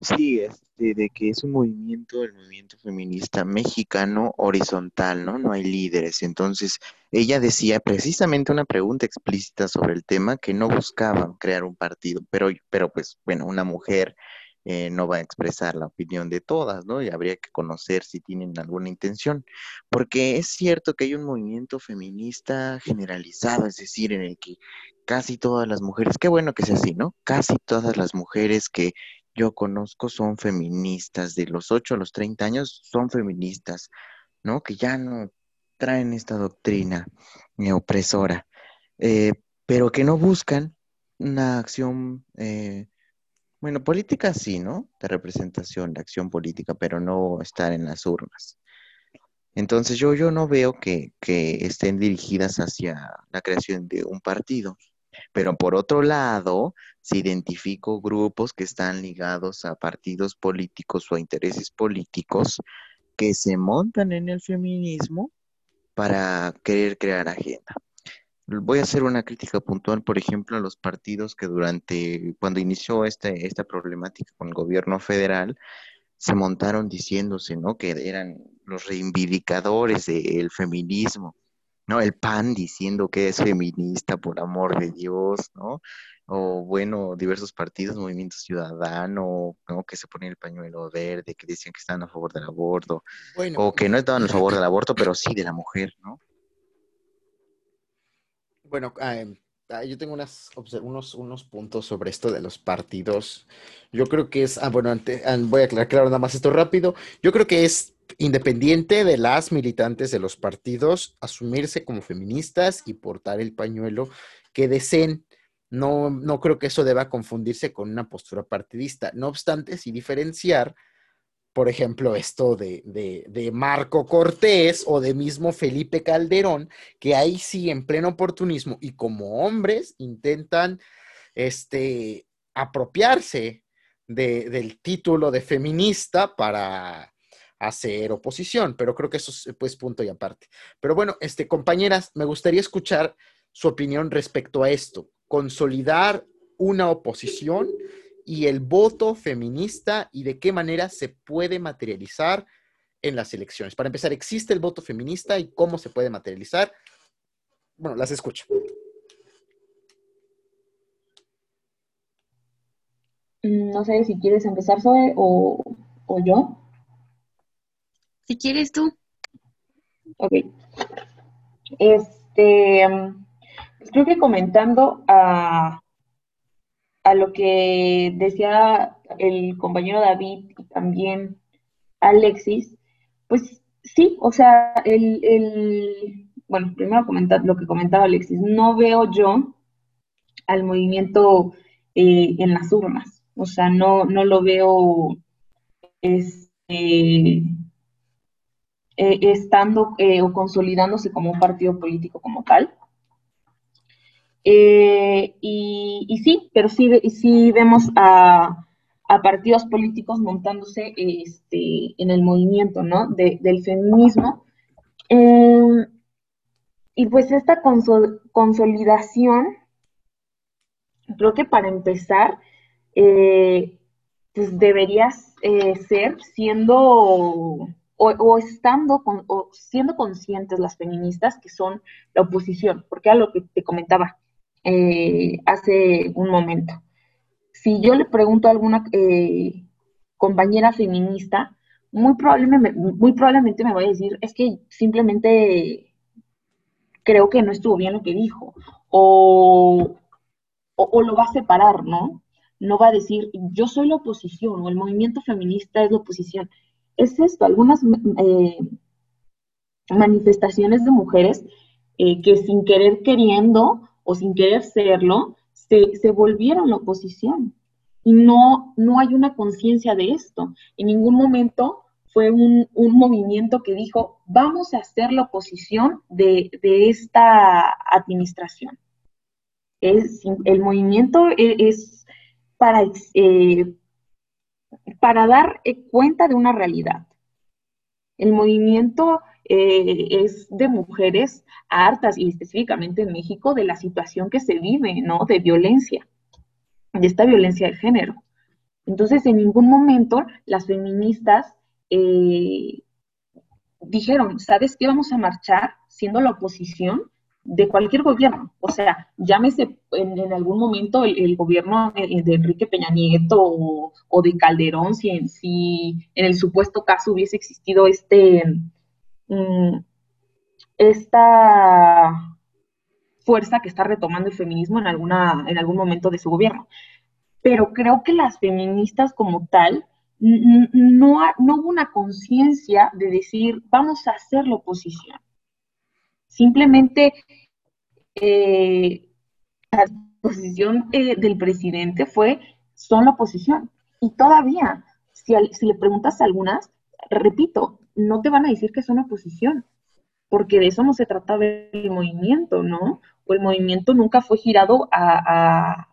Sí, este, de que es un movimiento, el movimiento feminista mexicano horizontal, ¿no? No hay líderes. Entonces, ella decía precisamente una pregunta explícita sobre el tema que no buscaban crear un partido, pero, pero pues, bueno, una mujer eh, no va a expresar la opinión de todas, ¿no? Y habría que conocer si tienen alguna intención, porque es cierto que hay un movimiento feminista generalizado, es decir, en el que casi todas las mujeres, qué bueno que sea así, ¿no? Casi todas las mujeres que yo conozco son feministas, de los 8 a los 30 años son feministas, ¿no? Que ya no traen esta doctrina eh, opresora, eh, pero que no buscan una acción, bueno, política sí, ¿no? De representación, de acción política, pero no estar en las urnas. Entonces yo, yo no veo que, que estén dirigidas hacia la creación de un partido. Pero por otro lado, si identifico grupos que están ligados a partidos políticos o a intereses políticos que se montan en el feminismo para querer crear agenda. Voy a hacer una crítica puntual, por ejemplo, a los partidos que durante, cuando inició este, esta problemática con el gobierno federal, se montaron diciéndose, ¿no? Que eran los reivindicadores del feminismo. ¿no? El PAN diciendo que es feminista, por amor de Dios, ¿no? O bueno, diversos partidos, Movimiento Ciudadano, ¿no? Que se ponían el pañuelo verde, que decían que estaban a favor del aborto, Bueno, o que no estaban a favor del (laughs) aborto, pero sí de la mujer, ¿no? Bueno, ah, em, ah, yo tengo unas, unos, unos puntos sobre esto de los partidos. Yo creo que es, ah, bueno, ante- ah, voy a aclarar nada más esto rápido. Yo creo que es independiente de las militantes de los partidos asumirse como feministas y portar el pañuelo que deseen. No, no creo que eso deba confundirse con una postura partidista. No obstante, sí diferenciar por ejemplo, esto de, de, de Marco Cortés o de mismo Felipe Calderón, que ahí sí, en pleno oportunismo y como hombres, intentan este, apropiarse de- del título de feminista para hacer oposición, pero creo que eso es pues punto y aparte. Pero bueno, este, compañeras, me gustaría escuchar su opinión respecto a esto, consolidar una oposición y el voto feminista y de qué manera se puede materializar en las elecciones. Para empezar, ¿existe el voto feminista y cómo se puede materializar? Bueno, las escucho. Mm, No sé si quieres empezar, Zoe, o, o yo. Si quieres tú. Ok. Este, mm, pues creo que comentando a, a lo que decía el compañero David y también Alexis, pues sí, o sea, el, bueno, primero comentar lo que comentaba Alexis, no veo yo al movimiento eh, en las urnas, o sea, no, no lo veo este, eh, estando eh, o consolidándose como un partido político como tal. Eh, y, sí, pero sí, ve- sí vemos a, a partidos políticos montándose este, en el movimiento, del feminismo. Eh, y pues esta consol- consolidación, creo que para empezar, eh, pues deberías eh, ser siendo o, estando con, o siendo conscientes las feministas que son la oposición, porque era lo que te comentaba eh, hace un momento. Si yo le pregunto a alguna eh, compañera feminista, muy probablemente, muy probablemente me va a decir, es que simplemente creo que no estuvo bien lo que dijo, o, o, lo va a separar, ¿no? no va a decir yo soy la oposición o el movimiento feminista es la oposición. Es esto, algunas eh, manifestaciones de mujeres que sin querer queriendo o sin querer serlo, se, se volvieron oposición. Y no, no hay una conciencia de esto. En ningún momento fue un, movimiento que dijo, vamos a hacer la oposición de, esta administración. Es, el movimiento e, es, para, eh, para dar cuenta de una realidad. El movimiento eh, es de mujeres hartas, y específicamente en México, de la situación que se vive, ¿no? De violencia, de esta violencia de género. Entonces, en ningún momento las feministas eh, dijeron, ¿sabes qué? Vamos a marchar siendo la oposición de cualquier gobierno. O sea, llámese en, algún momento el, gobierno de, Enrique Peña Nieto o, de Calderón, si en, si en el supuesto caso hubiese existido este, mm, esta fuerza que está retomando el feminismo en, alguna, en algún momento de su gobierno. Pero creo que las feministas como tal no, no hubo una conciencia de decir, vamos a hacer la oposición. Simplemente eh, la posición eh, del presidente fue, son la oposición. Y todavía, si, si le preguntas a algunas, repito, no te van a decir que son oposición, porque de eso no se trataba el movimiento, ¿no? O el movimiento nunca fue girado a,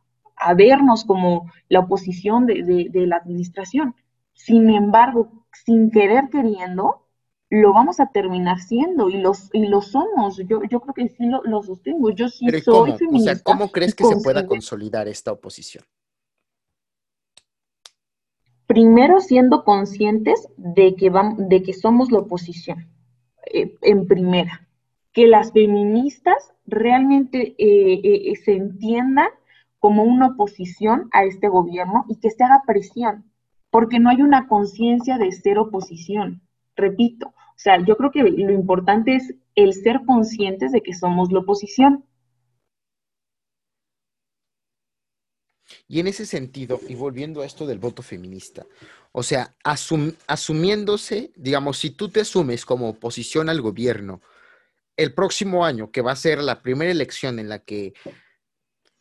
vernos como la oposición de la administración. Sin embargo, sin querer queriendo, lo vamos a terminar siendo y los y lo somos. Yo, yo creo que sí lo, sostengo. Yo sí soy feminista. O sea, ¿cómo crees que se pueda consolidar esta oposición? Primero siendo conscientes de que, de que somos la oposición, eh, en primera. Que las feministas realmente eh, eh, se entiendan como una oposición a este gobierno y que se haga presión porque no hay una conciencia de ser oposición. Repito, o sea, yo creo que lo importante es el ser conscientes de que somos la oposición. Y en ese sentido, y volviendo a esto del voto feminista, o sea, asumiéndose, digamos, si tú te asumes como oposición al gobierno, el próximo año, que va a ser la primera elección en la que,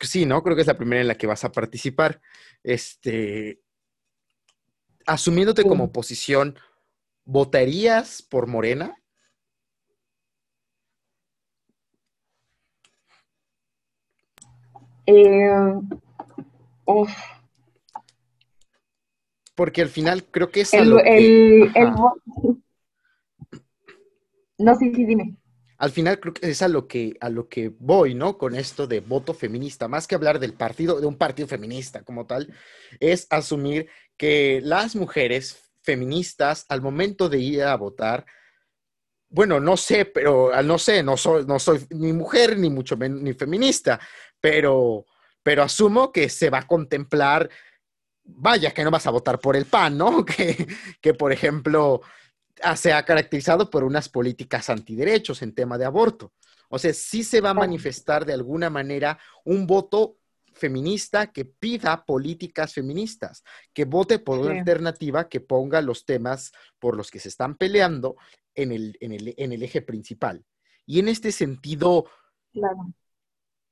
sí, ¿no? Creo que es la primera en la que vas a participar, este, asumiéndote como oposición, ¿votarías por Morena? Eh, Porque al final creo que es el, el, No, sí, sí, dime. Al final creo que es a lo que, a lo que voy, ¿no? Con esto de voto feminista, más que hablar del partido, de un partido feminista como tal, es asumir que las mujeres feministas al momento de ir a votar, bueno, no sé, pero no sé, no soy, no soy ni mujer ni mucho menos ni feminista, pero, pero asumo que se va a contemplar, vaya, que no vas a votar por el PAN, ¿no? (laughs) Que, que por ejemplo, se ha caracterizado por unas políticas antiderechos en tema de aborto. O sea, sí se va a manifestar de alguna manera un voto feminista que pida políticas feministas, que vote por una alternativa que ponga los temas por los que se están peleando en el, en el, eje principal. Y en este sentido,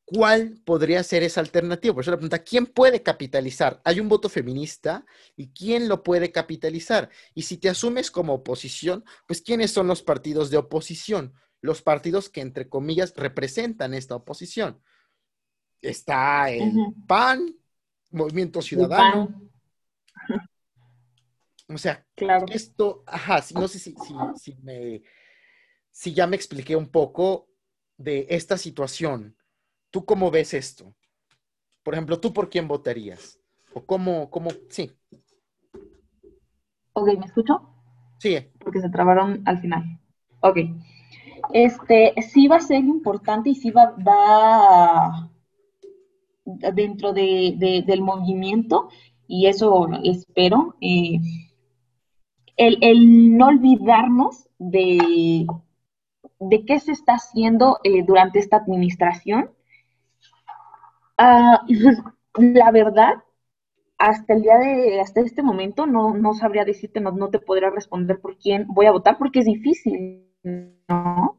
¿cuál podría ser esa alternativa? Por eso la pregunta, ¿quién puede capitalizar? Hay un voto feminista y ¿quién lo puede capitalizar? Y si te asumes como oposición, pues ¿quiénes son los partidos de oposición? Los partidos que, entre comillas, representan esta oposición está el PAN, Movimiento Ciudadano. O sea, claro. esto, ajá, no sé si, si, me, si ya me expliqué un poco de esta situación. ¿Tú cómo ves esto? Por ejemplo, ¿tú por quién votarías? ¿O cómo, cómo, sí? Ok, ¿me escucho? Sí. Porque se trabaron al final. Ok. Este, sí va a ser importante y sí va, va dentro de, del movimiento y eso espero. Eh, el, no olvidarnos de, de qué se está haciendo eh, durante esta administración. Ah, (laughs) la verdad, hasta el día de, hasta este momento no, no sabría decirte, no, no te podría responder por quién voy a votar porque es difícil, ¿no?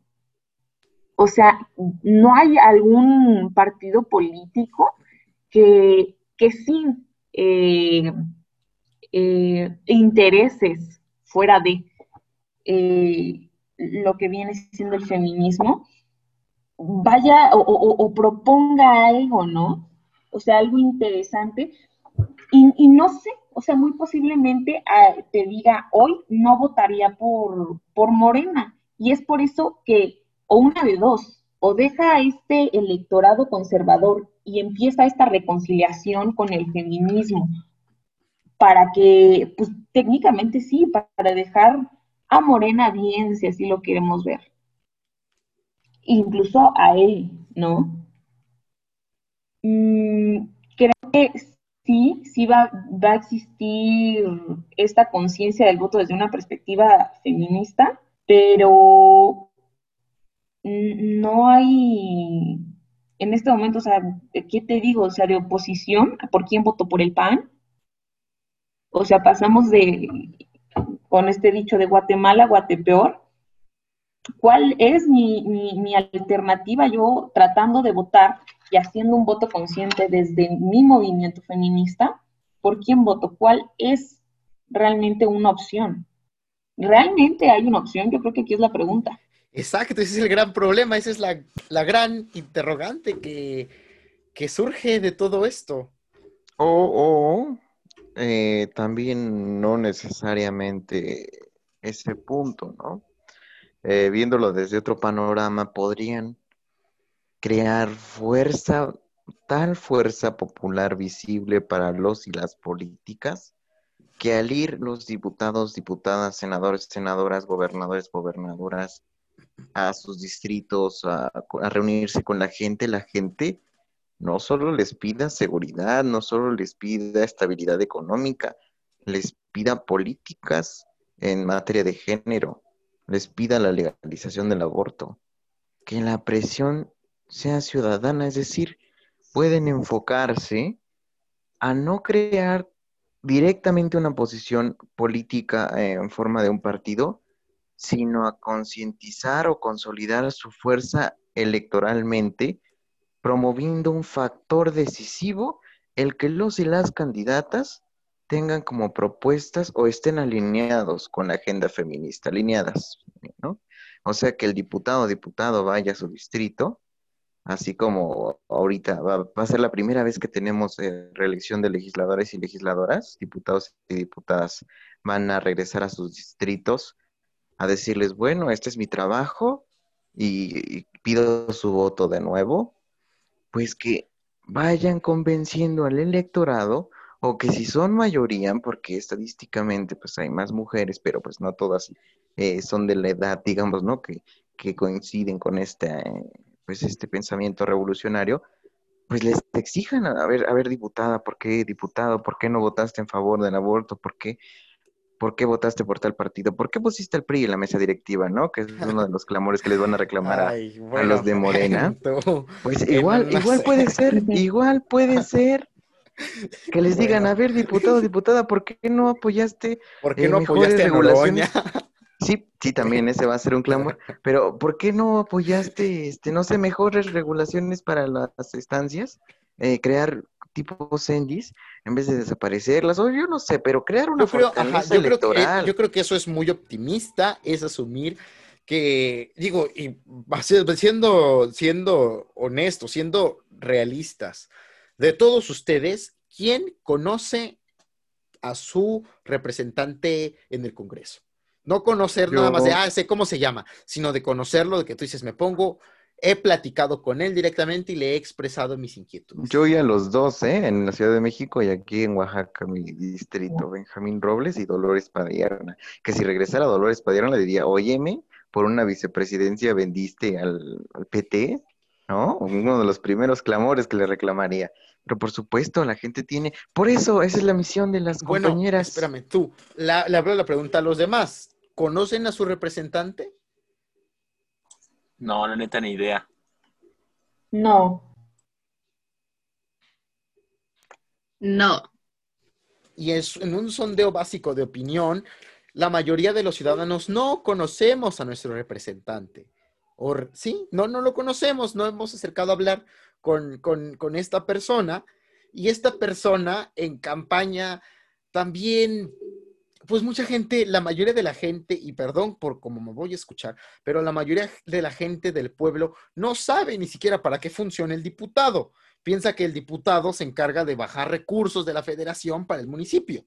O sea, no hay algún partido político que, que sin eh, eh, intereses fuera de eh, lo que viene siendo el feminismo, vaya o, proponga algo, ¿no? O sea, algo interesante. Y, no sé, o sea, muy posiblemente ah, te diga, hoy no votaría por, por Morena. Y es por eso que, o una de dos, o deja a este electorado conservador y empieza esta reconciliación con el feminismo, para que, pues técnicamente sí, para dejar a Morena bien, si así lo queremos ver. Incluso a él, ¿no? Mm, creo que sí, sí va, va a existir esta conciencia del voto desde una perspectiva feminista, pero no hay en este momento, o sea, ¿qué te digo? O sea, de oposición, ¿por quién voto por el PAN? O sea, pasamos de, con este dicho de Guatemala, Guatepeor. ¿Cuál es mi, mi, alternativa? Yo tratando de votar y haciendo un voto consciente desde mi movimiento feminista, ¿por quién voto? ¿Cuál es realmente una opción? ¿Realmente hay una opción? Yo creo que aquí es la pregunta. Exacto, ese es el gran problema, esa es la, gran interrogante que, que, surge de todo esto. O, eh, también no necesariamente ese punto, ¿no? Eh, viéndolo desde otro panorama, podrían crear fuerza, tal fuerza popular visible para los y las políticas, que al ir los diputados, diputadas, senadores, senadoras, gobernadores, gobernadoras, a sus distritos, a, reunirse con la gente, la gente no solo les pida seguridad, no solo les pida estabilidad económica, les pida políticas en materia de género, les pida la legalización del aborto, que la presión sea ciudadana, es decir, pueden enfocarse a no crear directamente una posición política en forma de un partido, sino a concientizar o consolidar su fuerza electoralmente, promoviendo un factor decisivo, el que los y las candidatas tengan como propuestas o estén alineados con la agenda feminista, alineadas, ¿no? O sea, que el diputado o diputado vaya a su distrito, así como ahorita va, a ser la primera vez que tenemos eh, reelección de legisladores y legisladoras, diputados y diputadas van a regresar a sus distritos a decirles, bueno, este es mi trabajo y, pido su voto de nuevo, pues que vayan convenciendo al electorado o que si son mayoría, porque estadísticamente pues hay más mujeres, pero pues no todas eh, son de la edad, digamos, ¿no? Que, que coinciden con este, pues este pensamiento revolucionario, pues les exijan, a ver, a ver, diputada, ¿por qué diputado? ¿Por qué no votaste en favor del aborto? ¿Por qué ¿por qué votaste por tal partido? ¿Por qué pusiste al PRI en la mesa directiva, no? Que es (laughs) uno de los clamores que les van a reclamar a, los de Morena. (laughs) Pues igual, (laughs) igual puede ser, igual puede ser que les digan, a ver, diputado, diputada, ¿por qué no apoyaste ¿Por qué no eh, apoyaste regulaciones? (laughs) Sí, sí, también ese va a ser un clamor, pero ¿por qué no apoyaste, este, no sé, mejores regulaciones para las estancias? Eh, crear tipo Sendis en vez de desaparecerlas, o yo no sé, pero crear una yo creo, electoral. que, yo creo que eso es muy optimista, es asumir que, digo, y siendo, siendo honestos, siendo realistas, de todos ustedes, ¿quién conoce a su representante en el Congreso? No conocer nada más de, ah, sé cómo se llama, sino de conocerlo, de que tú dices, me pongo he platicado con él directamente y le he expresado mis inquietudes. Yo y a los dos, ¿eh? En la Ciudad de México y aquí en Oaxaca, mi distrito, Benjamín Robles y Dolores Padierna. Que si regresara Dolores Padierna le diría, óyeme, por una vicepresidencia vendiste al, PT, ¿no? Uno de los primeros clamores que le reclamaría. Pero por supuesto, la gente tiene. Por eso, esa es la misión de las bueno, compañeras. Espérame, tú. le abro la pregunta a los demás. ¿Conocen a su representante? No, la neta ni idea. No. No. y es en un sondeo básico de opinión, la mayoría de los ciudadanos no conocemos a nuestro representante. O, sí, no, no lo conocemos, no hemos acercado a hablar con, con esta persona y esta persona en campaña también pues mucha gente, la mayoría de la gente, y perdón por cómo me voy a escuchar, pero la mayoría de la gente del pueblo no sabe ni siquiera para qué funciona el diputado. Piensa que el diputado se encarga de bajar recursos de la federación para el municipio.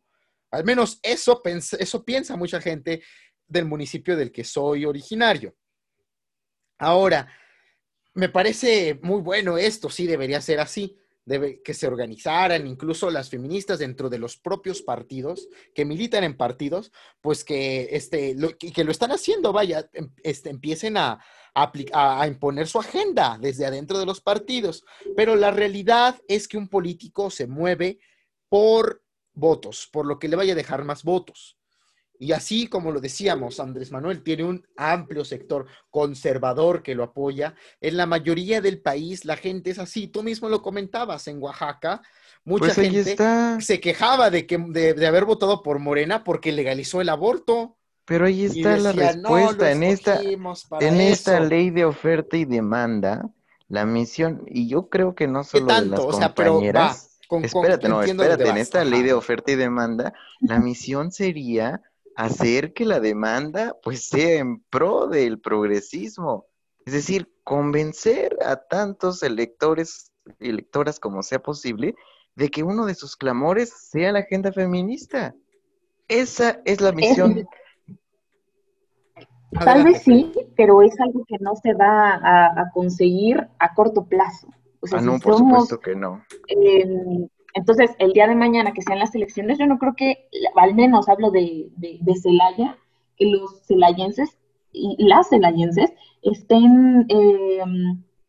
Al menos eso, eso piensa mucha gente del municipio del que soy originario. Ahora, me parece muy bueno esto, sí debería ser así debe, que se organizaran, incluso las feministas dentro de los propios partidos, que militan en partidos, pues que, este, lo, que lo están haciendo, vaya, em, este, empiecen a, a, a imponer su agenda desde adentro de los partidos. Pero la realidad es que un político se mueve por votos, por lo que le vaya a dejar más votos. Y así como lo decíamos, Andrés Manuel tiene un amplio sector conservador que lo apoya. En la mayoría del país la gente es así. Tú mismo lo comentabas en Oaxaca. Mucha pues gente se quejaba de, que, de, haber votado por Morena porque legalizó el aborto. Pero ahí está la respuesta. en esta, en esta ley de oferta y demanda, la misión, y yo creo que no solo de las compañeras. espérate, no, espérate, en esta ley de oferta y demanda, la misión sería hacer que la demanda pues sea en pro del progresismo. Es decir, convencer a tantos electores y electoras como sea posible de que uno de sus clamores sea la agenda feminista. Esa es la misión. Tal vez sí, pero es algo que no se va a, conseguir a corto plazo. ah, no, por supuesto que no. Entonces, el día de mañana que sean las elecciones, yo no creo que, al menos hablo de, de, Celaya, que los celayenses y las celayenses estén, eh,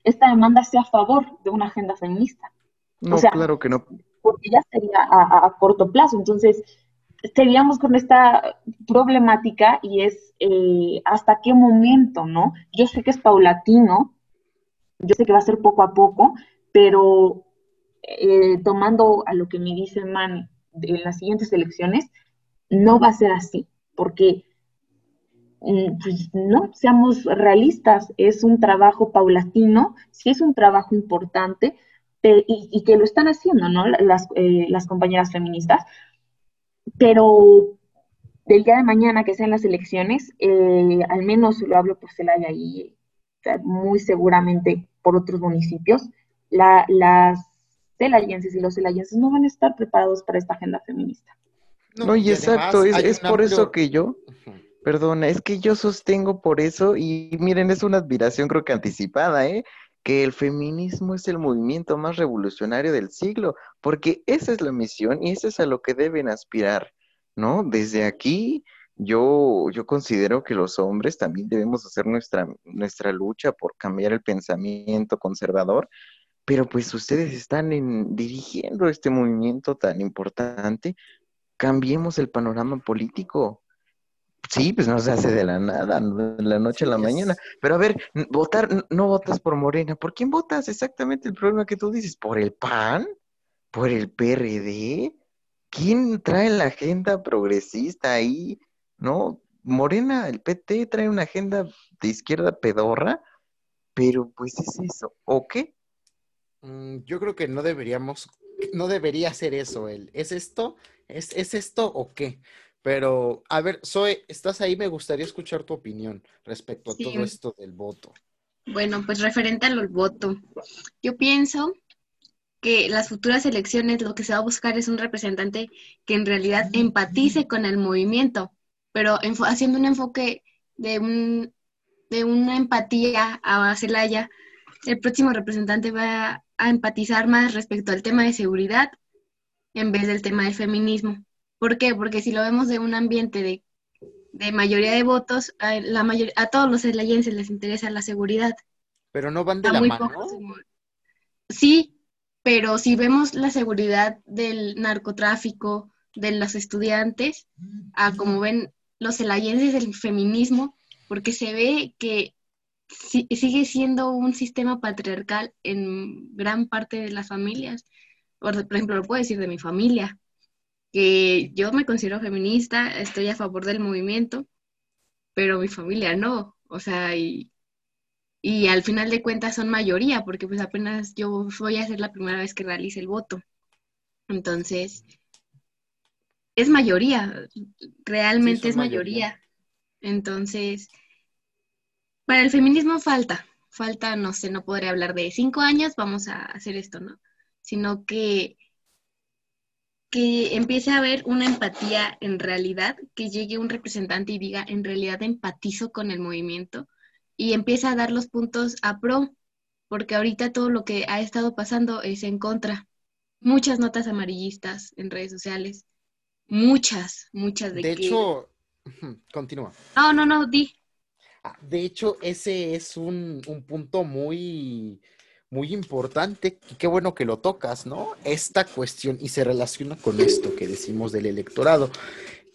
esta demanda sea a favor de una agenda feminista. No, claro que no. Porque ya sería a, corto plazo. Entonces, estaríamos con esta problemática y es eh, hasta qué momento, ¿no? Yo sé que es paulatino, yo sé que va a ser poco a poco, pero eh, tomando a lo que me dice Man en las siguientes elecciones, no va a ser así, porque mm, pues, no, seamos realistas, es un trabajo paulatino, sí es un trabajo importante y, que lo están haciendo, ¿no? Las, eh, compañeras feministas, pero del día de mañana que sean las elecciones, eh, al menos lo hablo por Celaya y muy seguramente por otros municipios, la, las celayenses y los celayenses no van a estar preparados para esta agenda feminista. No, y, exacto, es, por eso que yo, perdona, es que yo sostengo por eso, y miren, es una admiración creo que anticipada, ¿eh? que el feminismo es el movimiento más revolucionario del siglo, porque esa es la misión y eso es a lo que deben aspirar, ¿no? Desde aquí, yo, yo considero que los hombres también debemos hacer nuestra, nuestra lucha por cambiar el pensamiento conservador, pero pues ustedes están dirigiendo este movimiento tan importante, cambiemos el panorama político. Sí, pues no se hace de la nada, de la noche a la mañana. Pero a ver, votar, no votas por Morena. ¿Por quién votas? Exactamente el problema que tú dices. ¿Por el PAN? ¿Por el PRD? ¿Quién trae la agenda progresista ahí? ¿No? Morena, el PT trae una agenda de izquierda pedorra, pero pues es eso. ¿O qué? Mm, yo creo que no deberíamos, no debería ser eso él. ¿Es esto? ¿Es, ¿Es esto o qué? Pero, a ver, Zoe, ¿estás ahí? Me gustaría escuchar tu opinión respecto a todo esto del voto. Bueno, pues referente al voto, yo pienso que las futuras elecciones lo que se va a buscar es un representante que en realidad empatice con el movimiento, pero haciendo un enfoque de, un, de una empatía a Celaya, el próximo representante va a empatizar más respecto al tema de seguridad en vez del tema del feminismo. ¿Por qué? Porque si lo vemos de un ambiente de, mayoría de votos, a, la a todos los eslayenses les interesa la seguridad. Pero no van de la mano. Sí, pero si vemos la seguridad del narcotráfico, de los estudiantes, a como ven los elayenses del feminismo, porque se ve que sigue siendo un sistema patriarcal en gran parte de las familias. Por, ejemplo, lo puedo decir de mi familia, que yo me considero feminista, estoy a favor del movimiento, pero mi familia no, o sea, y, y al final de cuentas son mayoría, porque pues apenas yo voy a ser la primera vez que realice el voto. Entonces, es mayoría, realmente es mayoría. Entonces, para el feminismo falta, falta, no sé, no podré hablar de cinco años, vamos a hacer esto, ¿no? Sino que, que empiece a haber una empatía en realidad, que llegue un representante y diga, en realidad empatizo con el movimiento y empieza a dar los puntos a pro, porque ahorita todo lo que ha estado pasando es en contra. Muchas notas amarillistas en redes sociales, muchas, muchas de, de hecho, continúa. No, no, no, di. Ah, de hecho, ese es un, un punto muy, muy importante y qué bueno que lo tocas, ¿no? Esta cuestión y se relaciona con esto que decimos del electorado,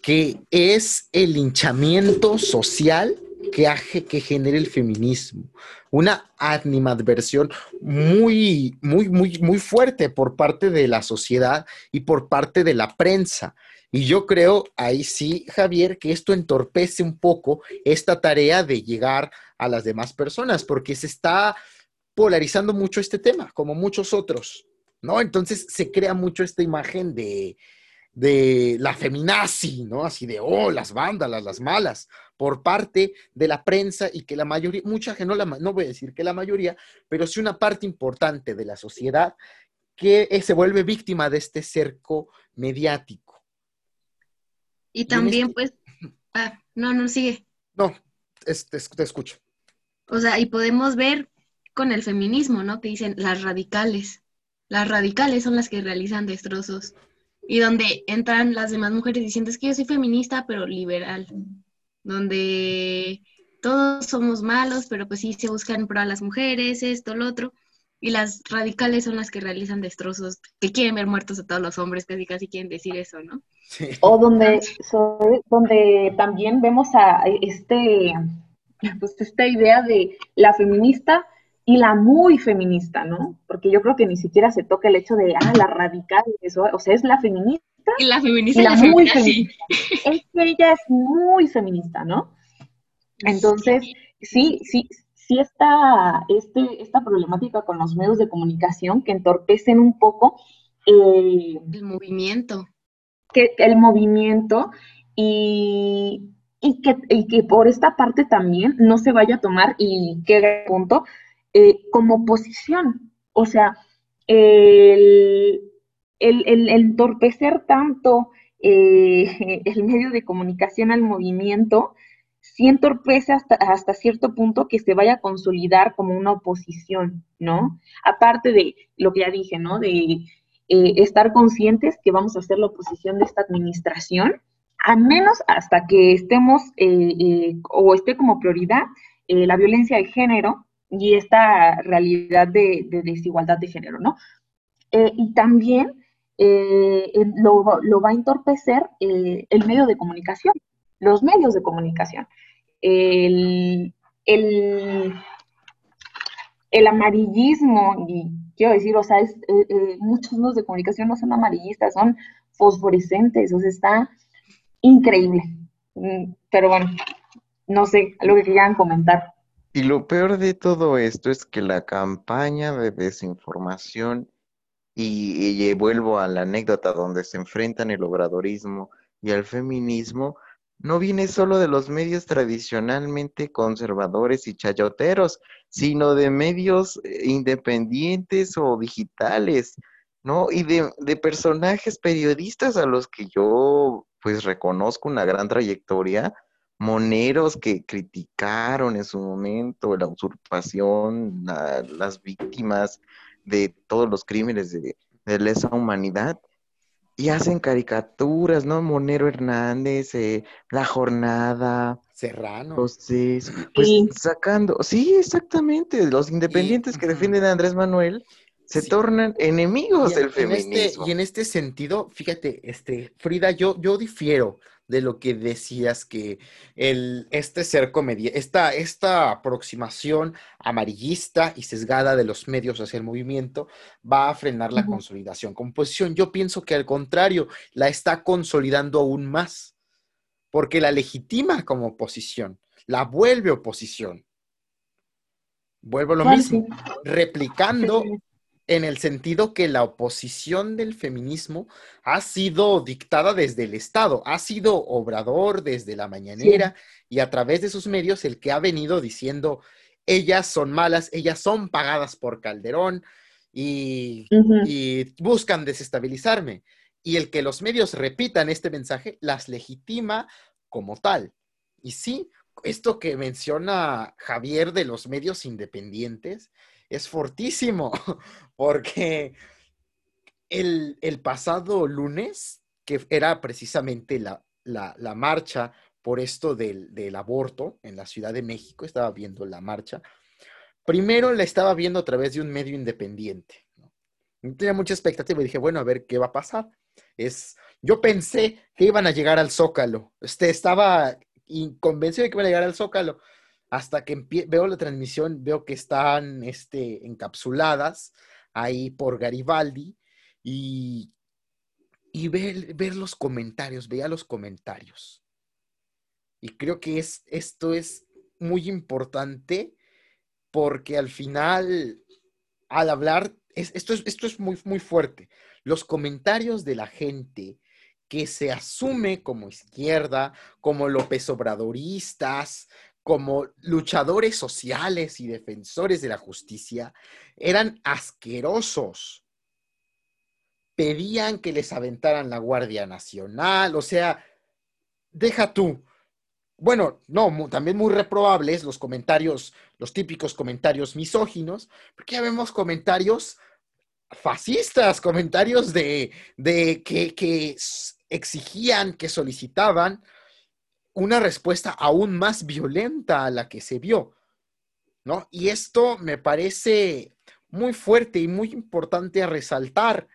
que es el hinchamiento social que, hace, que genere el feminismo. Una animadversión muy, muy, muy, muy fuerte por parte de la sociedad y por parte de la prensa. Y yo creo, ahí sí, Javier, que esto entorpece un poco esta tarea de llegar a las demás personas, porque se está polarizando mucho este tema, como muchos otros, ¿no? Entonces se crea mucho esta imagen de, de la feminazi, ¿no? Así de, oh, las vándalas, las malas, por parte de la prensa y que la mayoría, mucha gente, no, la, no voy a decir que la mayoría, pero sí una parte importante de la sociedad que eh, se vuelve víctima de este cerco mediático. Y también, este pues, ah, no, no, sigue. No, te escucho. O sea, y podemos ver con el feminismo, ¿no? Que dicen las radicales. Las radicales son las que realizan destrozos y donde entran las demás mujeres diciendo es que yo soy feminista pero liberal, donde todos somos malos, pero pues sí se buscan pro a las mujeres, esto, lo otro, y las radicales son las que realizan destrozos, que quieren ver muertos a todos los hombres, casi casi quieren decir eso, ¿no? O donde, donde también vemos a este, pues esta idea de la feminista y la muy feminista, ¿no? Porque yo creo que ni siquiera se toca el hecho de, ah, la radical, eso, o sea, es la feminista. Y la feminista y la, muy feminista. Es que ella es muy feminista, ¿no? Entonces, sí, sí, sí está este, esta problemática con los medios de comunicación que entorpecen un poco eh, el movimiento. Que, el movimiento y, y, que, y que por esta parte también no se vaya a tomar, y qué punto, eh, como posición. O sea, el, entorpecer tanto eh, (laughs) el medio de comunicación al movimiento, sí entorpece hasta, hasta cierto punto que se vaya a consolidar como una oposición, ¿no? Aparte de lo que ya dije, ¿no? De eh, estar conscientes que vamos a hacer la oposición de esta administración, al menos hasta que estemos o esté como prioridad la violencia de género y esta realidad de, desigualdad de género, ¿no? Eh, y también eh, lo, va a entorpecer eh, el medio de comunicación, los medios de comunicación. El, el, amarillismo, y quiero decir, o sea, muchos medios de comunicación no son amarillistas, son fosforescentes, o sea, está increíble. Mm, pero bueno, no sé, algo que quieran comentar. Y lo peor de todo esto es que la campaña de desinformación, y, vuelvo a la anécdota donde se enfrentan el obradorismo y el feminismo, no viene solo de los medios tradicionalmente conservadores y chayoteros, sino de medios eh, independientes o digitales, ¿no? Y de, de personajes periodistas a los que yo pues reconozco una gran trayectoria, moneros que criticaron en su momento la usurpación, las víctimas de todos los crímenes de, lesa humanidad, y hacen caricaturas, ¿no? Monero Hernández, eh, La Jornada. Serrano. Entonces, pues sacando, sí, exactamente, los independientes que defienden a Andrés Manuel se tornan enemigos del este, feminismo. y en este sentido, fíjate, este, Frida, yo, yo difiero de lo que decías que el, este ser comedia, esta, esta aproximación amarillista y sesgada de los medios hacia el movimiento va a frenar la consolidación como posición. Yo pienso que al contrario, la está consolidando aún más, porque la legitima como oposición, la vuelve oposición. Vuelvo a lo mismo, replicando en el sentido que la oposición del feminismo ha sido dictada desde el Estado, ha sido obrador desde la mañanera y a través de sus medios el que ha venido diciendo, ellas son malas, ellas son pagadas por Calderón y, y buscan desestabilizarme. Y el que los medios repitan este mensaje las legitima como tal. Y sí, esto que menciona Javier de los medios independientes, es fortísimo, (laughs) porque el, pasado lunes, que era precisamente la, marcha por esto del, aborto en la Ciudad de México, estaba viendo la marcha, primero la estaba viendo a través de un medio independiente. ¿no? Tenía mucha expectativa y dije, bueno, a ver qué va a pasar. Es, yo pensé que iban a llegar al Zócalo. Este, estaba convencido de que iban a llegar al Zócalo hasta que veo la transmisión, veo que están este, encapsuladas ahí por Garibaldi y, y ver, ver, los comentarios, veía los comentarios. Y creo que es, esto es muy importante porque al final, al hablar, esto, es, esto es muy, muy fuerte. Los comentarios de la gente que se asume como izquierda, como López Obradoristas, como luchadores sociales y defensores de la justicia eran asquerosos. Pedían que les aventaran la Guardia Nacional, o sea, deja tú. Bueno, no, también muy reprobables los comentarios, los típicos comentarios misóginos, porque ya vemos comentarios fascistas, comentarios de, de que, que exigían, que solicitaban una respuesta aún más violenta a la que se vio, ¿no? Y esto me parece muy fuerte y muy importante a resaltar,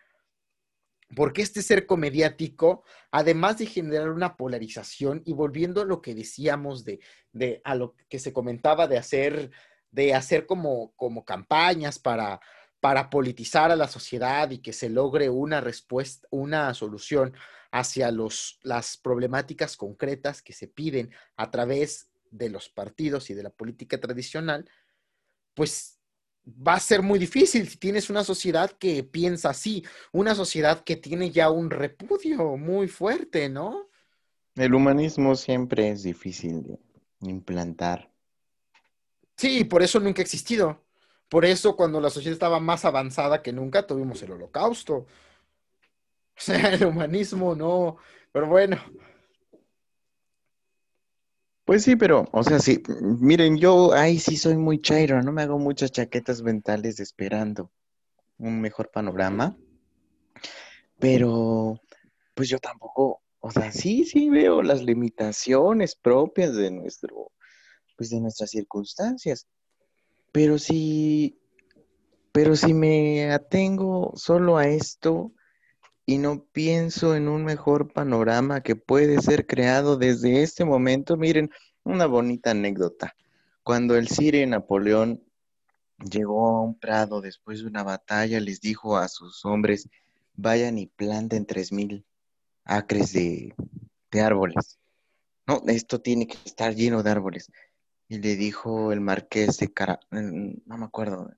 porque este cerco mediático, además de generar una polarización y volviendo a lo que decíamos de, de a lo que se comentaba de hacer, de hacer como, como campañas para, para politizar a la sociedad y que se logre una respuesta, una solución hacia los, las problemáticas concretas que se piden a través de los partidos y de la política tradicional, pues va a ser muy difícil si tienes una sociedad que piensa así, una sociedad que tiene ya un repudio muy fuerte, ¿no? El humanismo siempre es difícil de implantar. Sí, por eso nunca ha existido. Por eso cuando la sociedad estaba más avanzada que nunca tuvimos el holocausto. O (laughs) sea, el humanismo no, pero bueno. Pues sí, pero, o sea, sí, miren, yo ahí sí soy muy chairo, no me hago muchas chaquetas mentales esperando un mejor panorama, pero pues yo tampoco, o sea, sí, sí veo las limitaciones propias de nuestro, pues de nuestras circunstancias, pero sí, pero si me atengo solo a esto, y no pienso en un mejor panorama que puede ser creado desde este momento. Miren, una bonita anécdota. Cuando el Cire Napoleón llegó a un prado después de una batalla, les dijo a sus hombres, vayan y planten tres mil acres de, árboles. No, esto tiene que estar lleno de árboles. Y le dijo el marqués de Cara, no me acuerdo,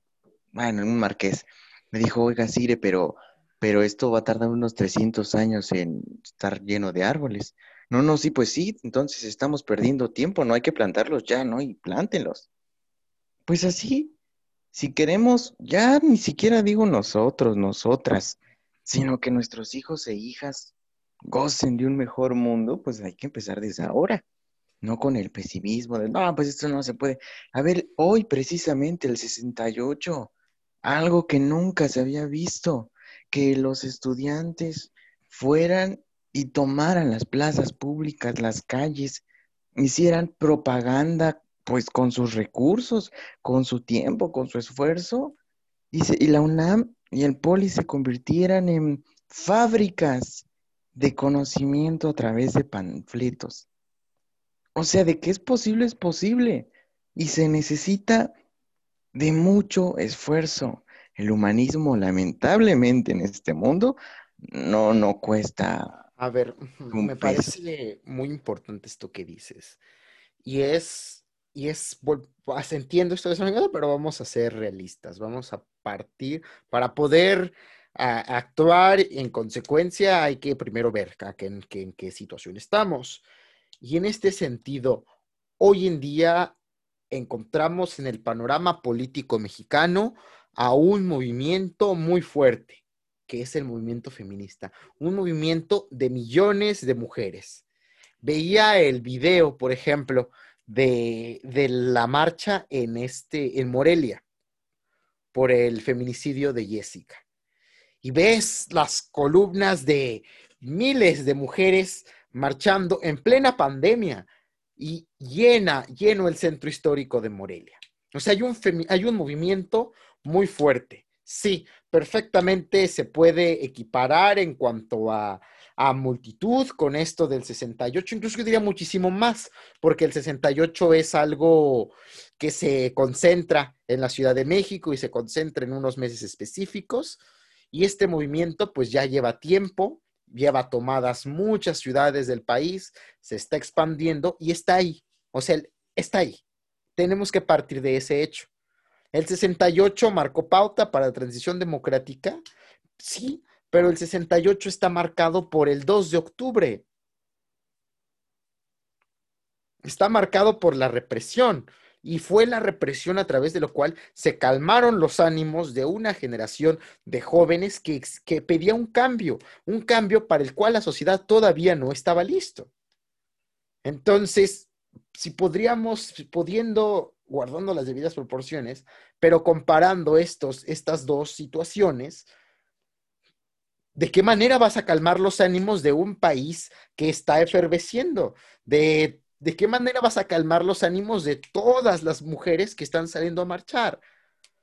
bueno, un marqués, me dijo, oiga, Cire, pero pero esto va a tardar unos 300 años en estar lleno de árboles. No, no, sí, pues sí, entonces estamos perdiendo tiempo, no hay que plantarlos ya, ¿no? Y plántenlos. Pues así, si queremos, ya ni siquiera digo nosotros, nosotras, sino que nuestros hijos e hijas gocen de un mejor mundo, pues hay que empezar desde ahora, no con el pesimismo de, no, pues esto no se puede. A ver, hoy precisamente el 68, algo que nunca se había visto que los estudiantes fueran y tomaran las plazas públicas, las calles, hicieran propaganda pues con sus recursos, con su tiempo, con su esfuerzo, y, la UNAM y el POLI se convirtieran en fábricas de conocimiento a través de panfletos. O sea, de que es posible, es posible. Y se necesita de mucho esfuerzo. El humanismo, lamentablemente, en este mundo, no, no cuesta. A ver, me parece muy importante esto que dices. Y es, y es, entiendo esto de pero vamos a ser realistas. Vamos a partir para poder actuar en consecuencia. Hay que primero ver en qué situación estamos. Y en este sentido, hoy en día encontramos en el panorama político mexicano a un movimiento muy fuerte, que es el movimiento feminista, un movimiento de millones de mujeres. Veía el video, por ejemplo, de, la marcha en, este, en Morelia por el feminicidio de Jessica. Y ves las columnas de miles de mujeres marchando en plena pandemia y llena, lleno el centro histórico de Morelia. O sea, hay un, hay un movimiento muy fuerte. Sí, perfectamente se puede equiparar en cuanto a, a, multitud con esto del 68, incluso yo diría muchísimo más, porque el 68 es algo que se concentra en la Ciudad de México y se concentra en unos meses específicos, y este movimiento pues ya lleva tiempo, lleva tomadas muchas ciudades del país, se está expandiendo y está ahí. O sea, está ahí. Tenemos que partir de ese hecho. El 68 marcó pauta para la transición democrática, sí, pero el 68 está marcado por el 2 de octubre. Está marcado por la represión y fue la represión a través de lo cual se calmaron los ánimos de una generación de jóvenes que, que pedía un cambio, un cambio para el cual la sociedad todavía no estaba listo. Entonces, si podríamos, pudiendo, guardando las debidas proporciones, pero comparando estos, estas dos situaciones, ¿De qué manera vas a calmar los ánimos de un país que está eferveciendo? De ¿de qué manera vas a calmar los ánimos de todas las mujeres que están saliendo a marchar?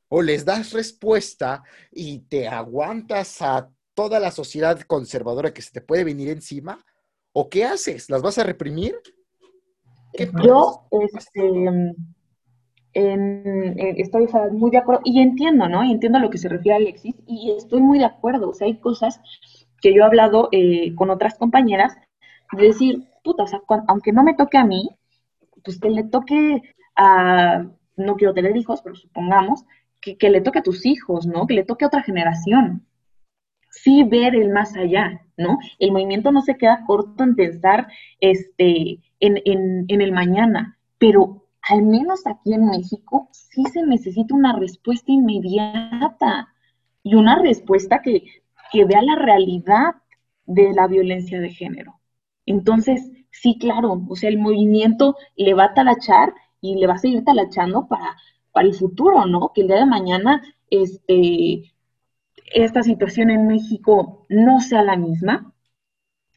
O les das respuesta y te aguantas a toda la sociedad conservadora que se te puede venir encima, ¿o qué haces? ¿Las vas a reprimir? Yo este, estoy muy de acuerdo y entiendo, ¿no? Y entiendo a lo que se refiere Alexis y estoy muy de acuerdo. O sea, hay cosas que yo he hablado eh, con otras compañeras de decir, puta, o sea, aunque no me toque a mí, pues que le toque a, no quiero tener hijos, pero supongamos, que, que le toque a tus hijos, ¿no? Que le toque a otra generación. Sí ver el más allá, ¿no? El movimiento no se queda corto en pensar este, en, en, en el mañana, pero al menos aquí en México sí se necesita una respuesta inmediata y una respuesta que, que vea la realidad de la violencia de género. Entonces, sí, claro, o sea, el movimiento le va a talachar y le va a seguir talachando para, para el futuro, ¿no? Que el día de mañana este, esta situación en México no sea la misma,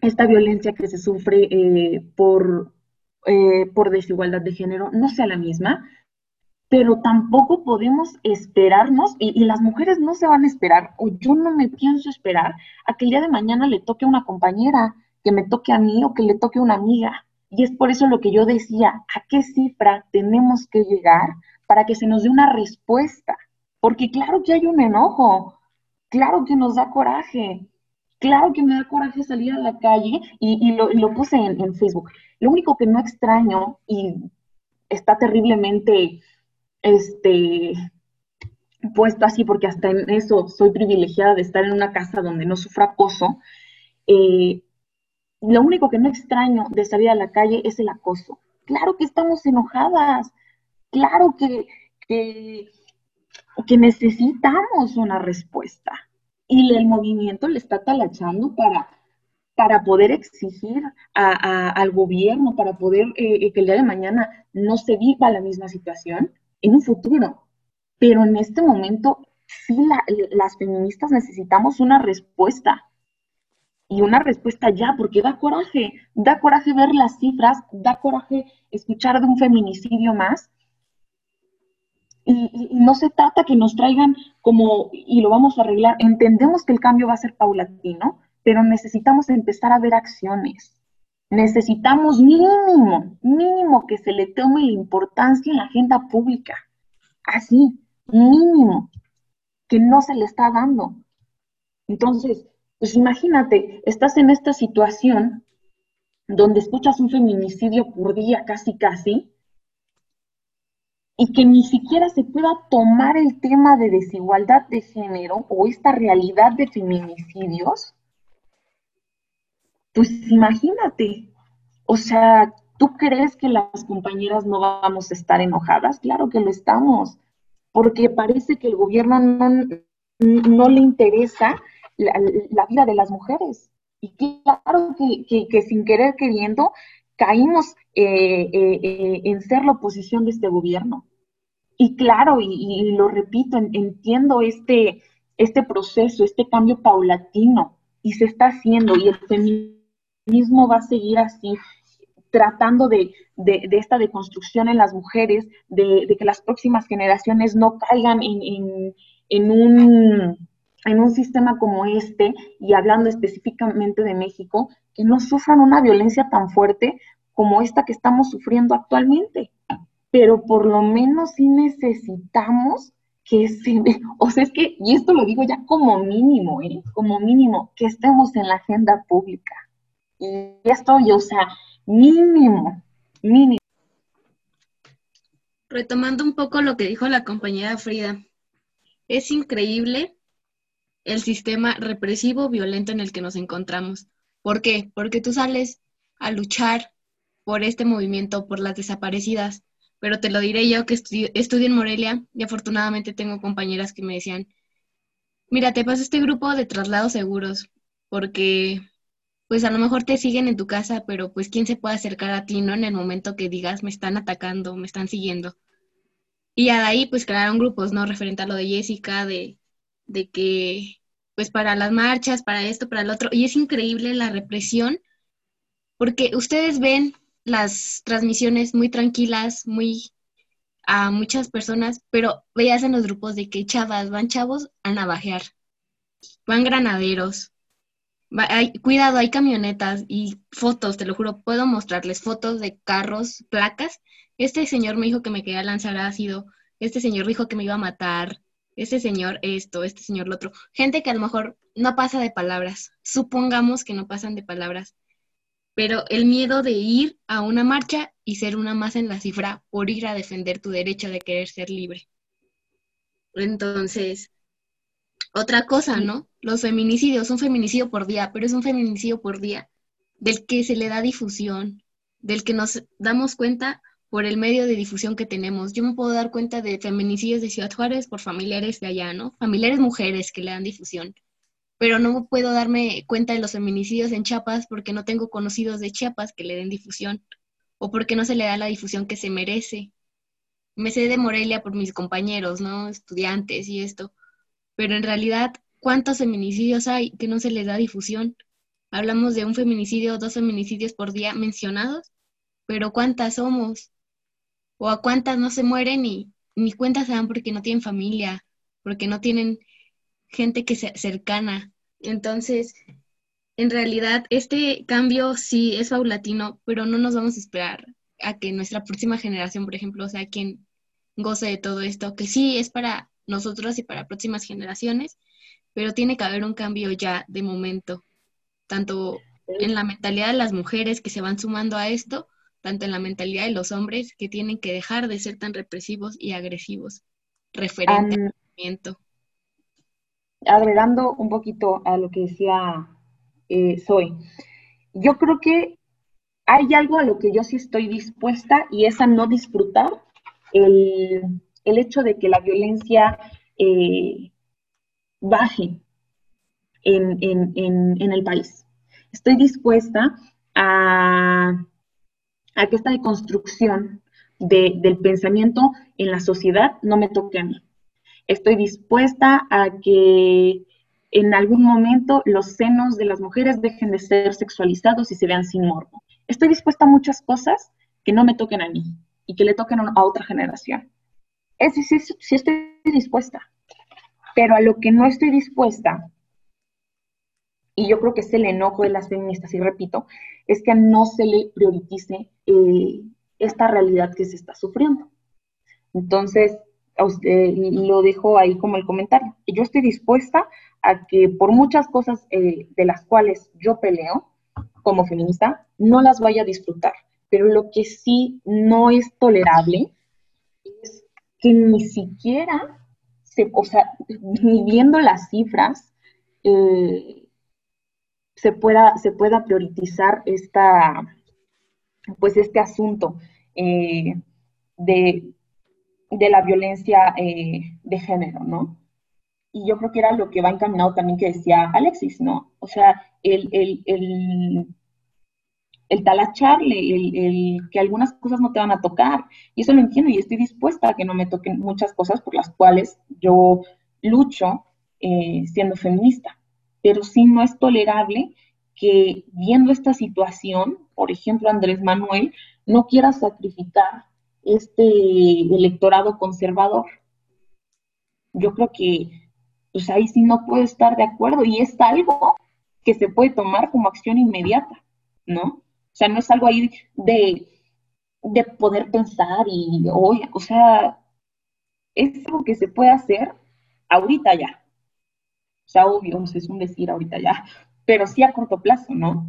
esta violencia que se sufre eh, por, eh, por desigualdad de género no sea la misma, pero tampoco podemos esperarnos, y, y, las mujeres no se van a esperar, o yo no me pienso esperar, a que el día de mañana le toque a una compañera, que me toque a mí o que le toque a una amiga. Y es por eso lo que yo decía, ¿a qué cifra tenemos que llegar para que se nos dé una respuesta? Porque claro que hay un enojo, claro que nos da coraje, claro que me da coraje salir a la calle y, lo, puse en, Facebook. Lo único que no extraño y está terriblemente este, puesto así, porque hasta en eso soy privilegiada de estar en una casa donde no sufra acoso, eh, lo único que no extraño de salir a la calle es el acoso. Claro que estamos enojadas, claro que, necesitamos una respuesta. Y el movimiento le está talachando para, para poder exigir al gobierno, para poder eh, que el día de mañana no se viva la misma situación en un futuro. Pero en este momento, sí, las feministas necesitamos una respuesta y una respuesta ya, porque da coraje, da coraje ver las cifras, da coraje escuchar de un feminicidio más. Y, no se trata que nos traigan como, y lo vamos a arreglar, entendemos que el cambio va a ser paulatino, pero necesitamos empezar a ver acciones. Necesitamos mínimo, mínimo que se le tome la importancia en la agenda pública. Así, mínimo, que no se le está dando. Entonces, pues imagínate, estás en esta situación donde escuchas un feminicidio por día casi casi, y que ni siquiera se pueda tomar el tema de desigualdad de género o esta realidad de feminicidios, pues imagínate, o sea, ¿tú crees que las compañeras no vamos a estar enojadas? Claro que lo estamos, porque parece que el gobierno no, le interesa la, vida de las mujeres. Y claro que, sin querer queriendo caímos eh, eh, eh, en ser la oposición de este gobierno. Y claro, y, lo repito, entiendo este, este proceso, este cambio paulatino, y se está haciendo, y el feminismo va a seguir así, tratando de, esta deconstrucción en las mujeres, de, que las próximas generaciones no caigan en, un, en un sistema como este, y hablando específicamente de México, que no sufran una violencia tan fuerte como esta que estamos sufriendo actualmente pero por lo menos sí necesitamos que se, (laughs) o sea, es que, y esto lo digo ya como mínimo, ¿eh? como mínimo, que estemos en la agenda pública. Y esto, yo, o sea, mínimo, mínimo. Retomando un poco lo que dijo la compañera Frida, es increíble el sistema represivo violento en el que nos encontramos. ¿Por qué? Porque tú sales a luchar por este movimiento, por las desaparecidas, pero te lo diré yo que estudio, en Morelia y afortunadamente tengo compañeras que me decían, mira, te paso este grupo de traslados seguros, porque pues a lo mejor te siguen en tu casa, pero pues quién se puede acercar a ti, ¿no? En el momento que digas, me están atacando, me están siguiendo. Y de ahí pues crearon grupos, ¿no? Referente a lo de Jessica, de, de que pues para las marchas, para esto, para el otro. Y es increíble la represión, porque ustedes ven las transmisiones muy tranquilas, muy a muchas personas, pero veías en los grupos de que chavas, van chavos a navajear, van granaderos, hay, cuidado, hay camionetas y fotos, te lo juro, puedo mostrarles fotos de carros, placas. Este señor me dijo que me quería lanzar ácido, este señor dijo que me iba a matar, este señor esto, este señor lo otro. Gente que a lo mejor no pasa de palabras, supongamos que no pasan de palabras, pero el miedo de ir a una marcha y ser una más en la cifra por ir a defender tu derecho de querer ser libre. Entonces, otra cosa, ¿no? Los feminicidios, un feminicidio por día, pero es un feminicidio por día del que se le da difusión, del que nos damos cuenta por el medio de difusión que tenemos. Yo me puedo dar cuenta de feminicidios de Ciudad Juárez por familiares de allá, ¿no? Familiares mujeres que le dan difusión pero no puedo darme cuenta de los feminicidios en Chiapas porque no tengo conocidos de Chiapas que le den difusión o porque no se le da la difusión que se merece. Me sé de Morelia por mis compañeros, ¿no? Estudiantes y esto, pero en realidad, ¿cuántos feminicidios hay que no se les da difusión? Hablamos de un feminicidio, dos feminicidios por día mencionados, pero ¿cuántas somos? ¿O a cuántas no se mueren y ni cuentas se dan porque no tienen familia, porque no tienen gente que sea cercana. Entonces, en realidad, este cambio sí es paulatino, pero no nos vamos a esperar a que nuestra próxima generación, por ejemplo, sea quien goce de todo esto, que sí es para nosotros y para próximas generaciones, pero tiene que haber un cambio ya de momento, tanto en la mentalidad de las mujeres que se van sumando a esto, tanto en la mentalidad de los hombres que tienen que dejar de ser tan represivos y agresivos referente al movimiento agregando un poquito a lo que decía eh, Zoe, yo creo que hay algo a lo que yo sí estoy dispuesta y es a no disfrutar el, hecho de que la violencia eh, baje en, el país. Estoy dispuesta a, a que esta deconstrucción del pensamiento en la sociedad no me toque a mí estoy dispuesta a que en algún momento los senos de las mujeres dejen de ser sexualizados y se vean sin morbo. Estoy dispuesta a muchas cosas que no me toquen a mí y que le toquen a otra generación. Es decir, sí estoy dispuesta, pero a lo que no estoy dispuesta y yo creo que es el enojo de las feministas, y repito, es que no se le priorice eh, esta realidad que se está sufriendo. Entonces, lo dejo ahí como el comentario. Yo estoy dispuesta a que por muchas cosas eh, de las cuales yo peleo como feminista, no las vaya a disfrutar. Pero lo que sí no es tolerable es que ni siquiera, se, o sea, ni viendo las cifras, eh, se, pueda, se pueda priorizar esta, pues este asunto eh, de, de, la violencia de género, ¿no? y yo creo que era lo que va encaminado también que decía Alexis, ¿no? O sea, el, el, el, el talacharle, el, el, que algunas cosas no te van a tocar, y eso lo entiendo y estoy dispuesta a que no me toquen muchas cosas por las cuales yo lucho eh, siendo feminista, pero sí no es tolerable que viendo esta situación, por ejemplo, Andrés Manuel no quiera sacrificar este electorado conservador. Yo creo que pues ahí sí no puedo estar de acuerdo y es algo que se puede tomar como acción inmediata, ¿no? O sea, no es algo ahí de, de poder pensar y, oye, o sea, es algo que se puede hacer ahorita ya. O sea, obvio, es un decir ahorita ya, pero sí a corto plazo, ¿no?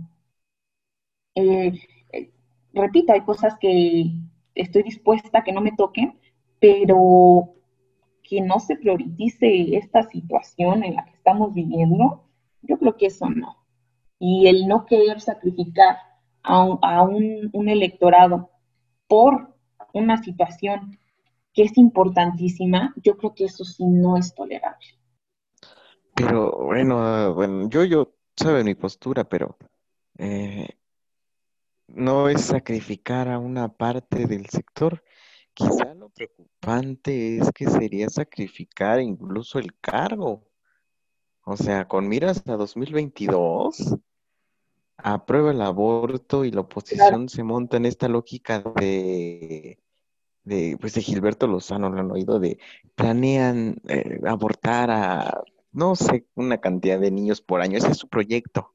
Eh, eh, repito, hay cosas que estoy dispuesta a que no me toquen, pero que no se priorice esta situación en la que estamos viviendo, yo creo que eso no. Y el no querer sacrificar a un, electorado por una situación que es importantísima, yo creo que eso sí no es tolerable. Pero bueno, bueno, yo, yo, sabe mi postura, pero eh, no es sacrificar a una parte del sector, Quizá lo preocupante es que sería sacrificar incluso el cargo. O sea, con miras a 2022, aprueba el aborto y la oposición se monta en esta lógica de, de, pues de Gilberto Lozano, lo han oído, de planean eh, abortar a, no sé, una cantidad de niños por año. Ese es su proyecto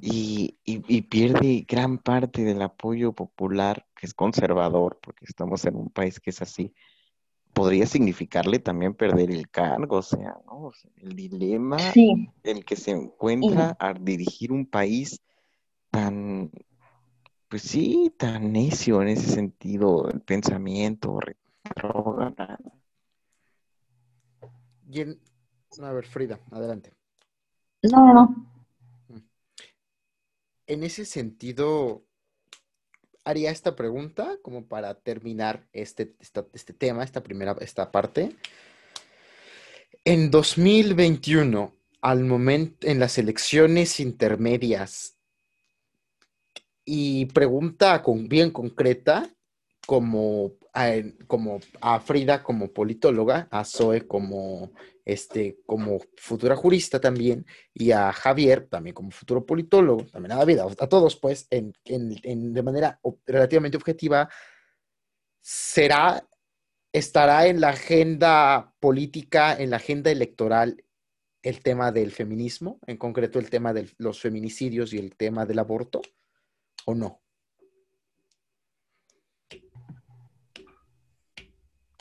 y, pierde gran parte del apoyo popular, que es conservador, porque estamos en un país que es así, podría significarle también perder el cargo, o sea, ¿no? el dilema en el que se encuentra al dirigir un país tan, pues sí, tan necio en ese sentido, el pensamiento A ver, Frida, adelante. No, no, en ese sentido, haría esta pregunta como para terminar este, este tema, esta primera, esta parte. En 2021, al momento, en las elecciones intermedias, y pregunta con, bien concreta, como como a Frida como politóloga, a Zoe como, este, como futura jurista también, y a Javier también como futuro politólogo, también a David, a, todos pues, en, de manera relativamente objetiva, será, estará en la agenda política, en la agenda electoral el tema del feminismo, en concreto el tema de los feminicidios y el tema del aborto, o no?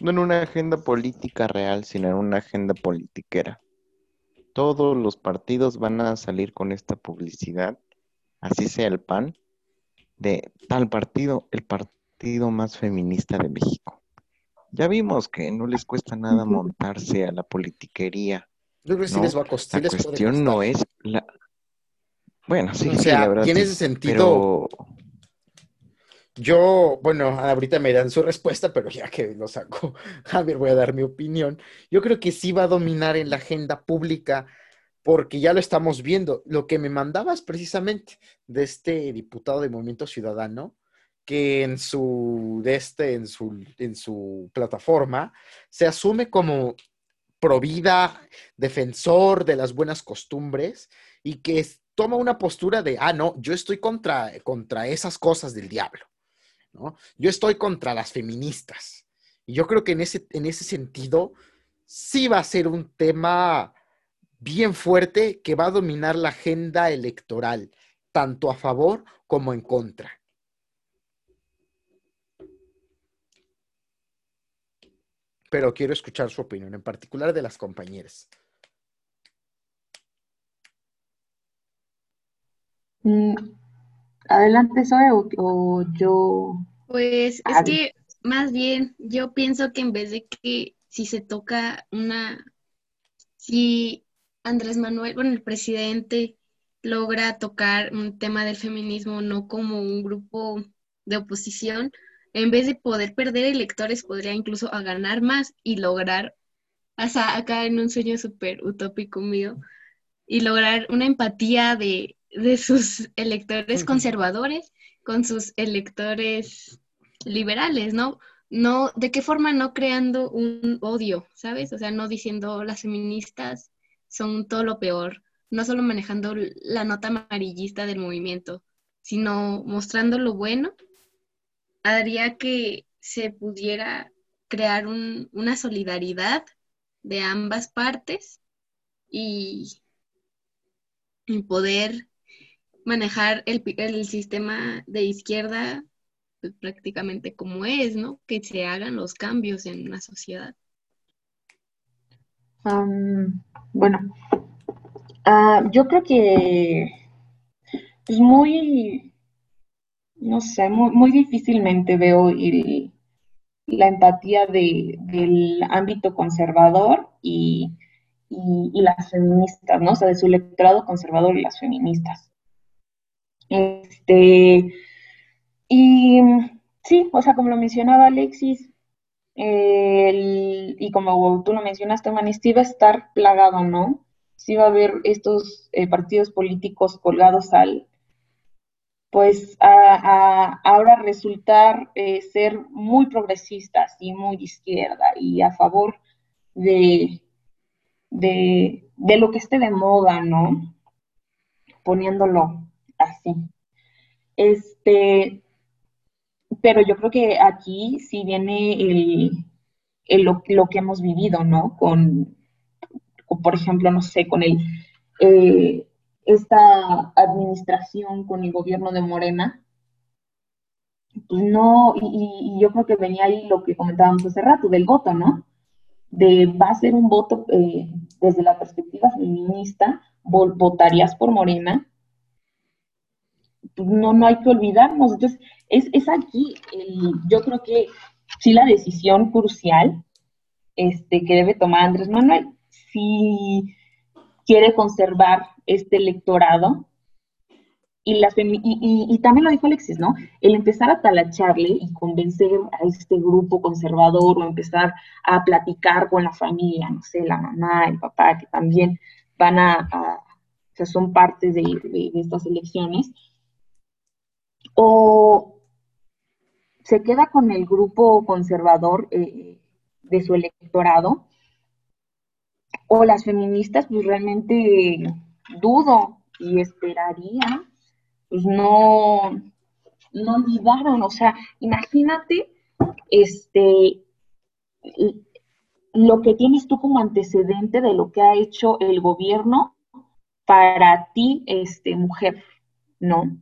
No en una agenda política real, sino en una agenda politiquera. Todos los partidos van a salir con esta publicidad, así sea el PAN, de tal partido, el partido más feminista de México. Ya vimos que no les cuesta nada montarse a la politiquería. Yo creo que sí les va a costar. La cuestión no es la... Bueno, sí, o sea, tiene ese sentido... Yo, bueno, ahorita me dan su respuesta, pero ya que lo saco, (laughs) Javier, voy a dar mi opinión. Yo creo que sí va a dominar en la agenda pública, porque ya lo estamos viendo. Lo que me mandabas precisamente de este diputado de Movimiento Ciudadano, que en su, de este, en su, en su plataforma se asume como provida, defensor de las buenas costumbres y que toma una postura de, ah, no, yo estoy contra, contra esas cosas del diablo. Yo estoy contra las feministas. Y yo creo que en ese, en ese sentido sí va a ser un tema bien fuerte que va a dominar la agenda electoral, tanto a favor como en contra. Pero quiero escuchar su opinión, en particular de las compañeras. Mm, adelante, Zoe, o, yo. Pues es que más bien yo pienso que en vez de que si se toca una, si Andrés Manuel, bueno, el presidente logra tocar un tema del feminismo no como un grupo de oposición, en vez de poder perder electores, podría incluso a ganar más y lograr, hasta acá en un sueño súper utópico mío, y lograr una empatía de, de sus electores conservadores con sus electores liberales, ¿no? No, ¿de qué forma no creando un odio, ¿sabes? O sea, no diciendo las feministas son todo lo peor, no solo manejando la nota amarillista del movimiento, sino mostrando lo bueno, haría que se pudiera crear una solidaridad de ambas partes y, y poder manejar el, el sistema de izquierda pues, prácticamente como es, ¿no? Que se hagan los cambios en una sociedad. bueno, ah, yo creo que es muy, no sé, muy, difícilmente veo la empatía del ámbito conservador y, y, las feministas, ¿no? O sea, de su electorado conservador y las feministas. Este, y sí, o sea, como lo mencionaba Alexis, y como tú lo mencionaste, Manisti va a estar plagado, ¿no? Sí va a haber estos eh, partidos políticos colgados al, pues a, ahora resultar eh, ser muy progresistas y muy izquierda y a favor de, de, de lo que esté de moda, ¿no? Poniéndolo así. Este, pero yo creo que aquí sí viene el, lo, que hemos vivido, ¿no? Con, por ejemplo, no sé, con el, eh, esta administración, con el gobierno de Morena, pues no, y, yo creo que venía ahí lo que comentábamos hace rato, del voto, ¿no? De va a ser un voto eh, desde la perspectiva feminista, votarías por Morena, no, no hay que olvidarnos. Entonces, es, es aquí, yo creo que sí la decisión crucial este, que debe tomar Andrés Manuel, si quiere conservar este electorado, y, la y, y, también lo dijo Alexis, ¿no? El empezar a talacharle y convencer a este grupo conservador o empezar a platicar con la familia, no sé, la mamá, el papá, que también van a, o sea, son partes de, de estas elecciones, o se queda con el grupo conservador eh, de su electorado, o las feministas, pues realmente dudo y esperaría, pues no, no olvidaron, o sea, imagínate, este, lo que tienes tú como antecedente de lo que ha hecho el gobierno para ti, este, mujer, ¿no?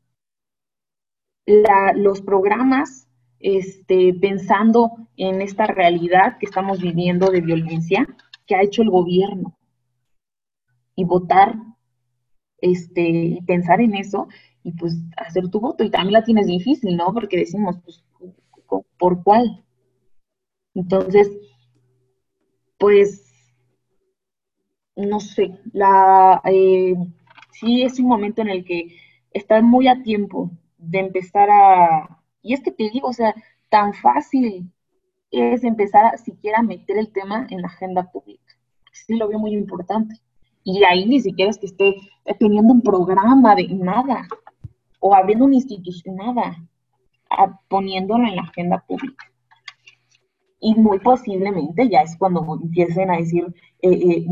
Los programas este, pensando en esta realidad que estamos viviendo de violencia que ha hecho el gobierno. Y votar, este, pensar en eso y pues hacer tu voto. Y también la tienes difícil, ¿no? Porque decimos, pues, ¿por cuál? Entonces, pues, no sé, la, eh, sí es un momento en el que estar muy a tiempo de empezar a... Y es que te digo, o sea, tan fácil es empezar a siquiera meter el tema en la agenda pública. Sí lo veo muy importante. Y ahí ni siquiera es que esté teniendo un programa de nada o abriendo una institución, nada, poniéndolo en la agenda pública. Y muy posiblemente ya es cuando empiecen a decir eh, eh,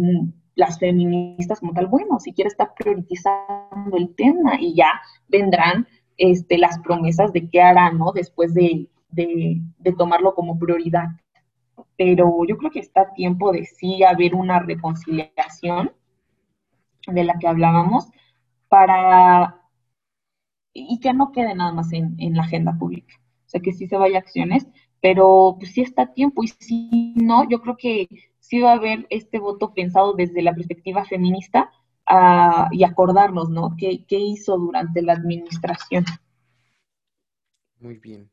las feministas como tal, bueno, si quiere estar priorizando el tema y ya vendrán este, las promesas de qué hará, ¿no? Después de, tomarlo como prioridad. Pero yo creo que está tiempo de sí haber una reconciliación de la que hablábamos, para y que no quede nada más en, la agenda pública. O sea, que sí se vaya a acciones, pero pues sí está tiempo y si no, yo creo que sí va a haber este voto pensado desde la perspectiva feminista y acordarnos, ¿no? ¿Qué, ¿Qué hizo durante la administración? Muy bien.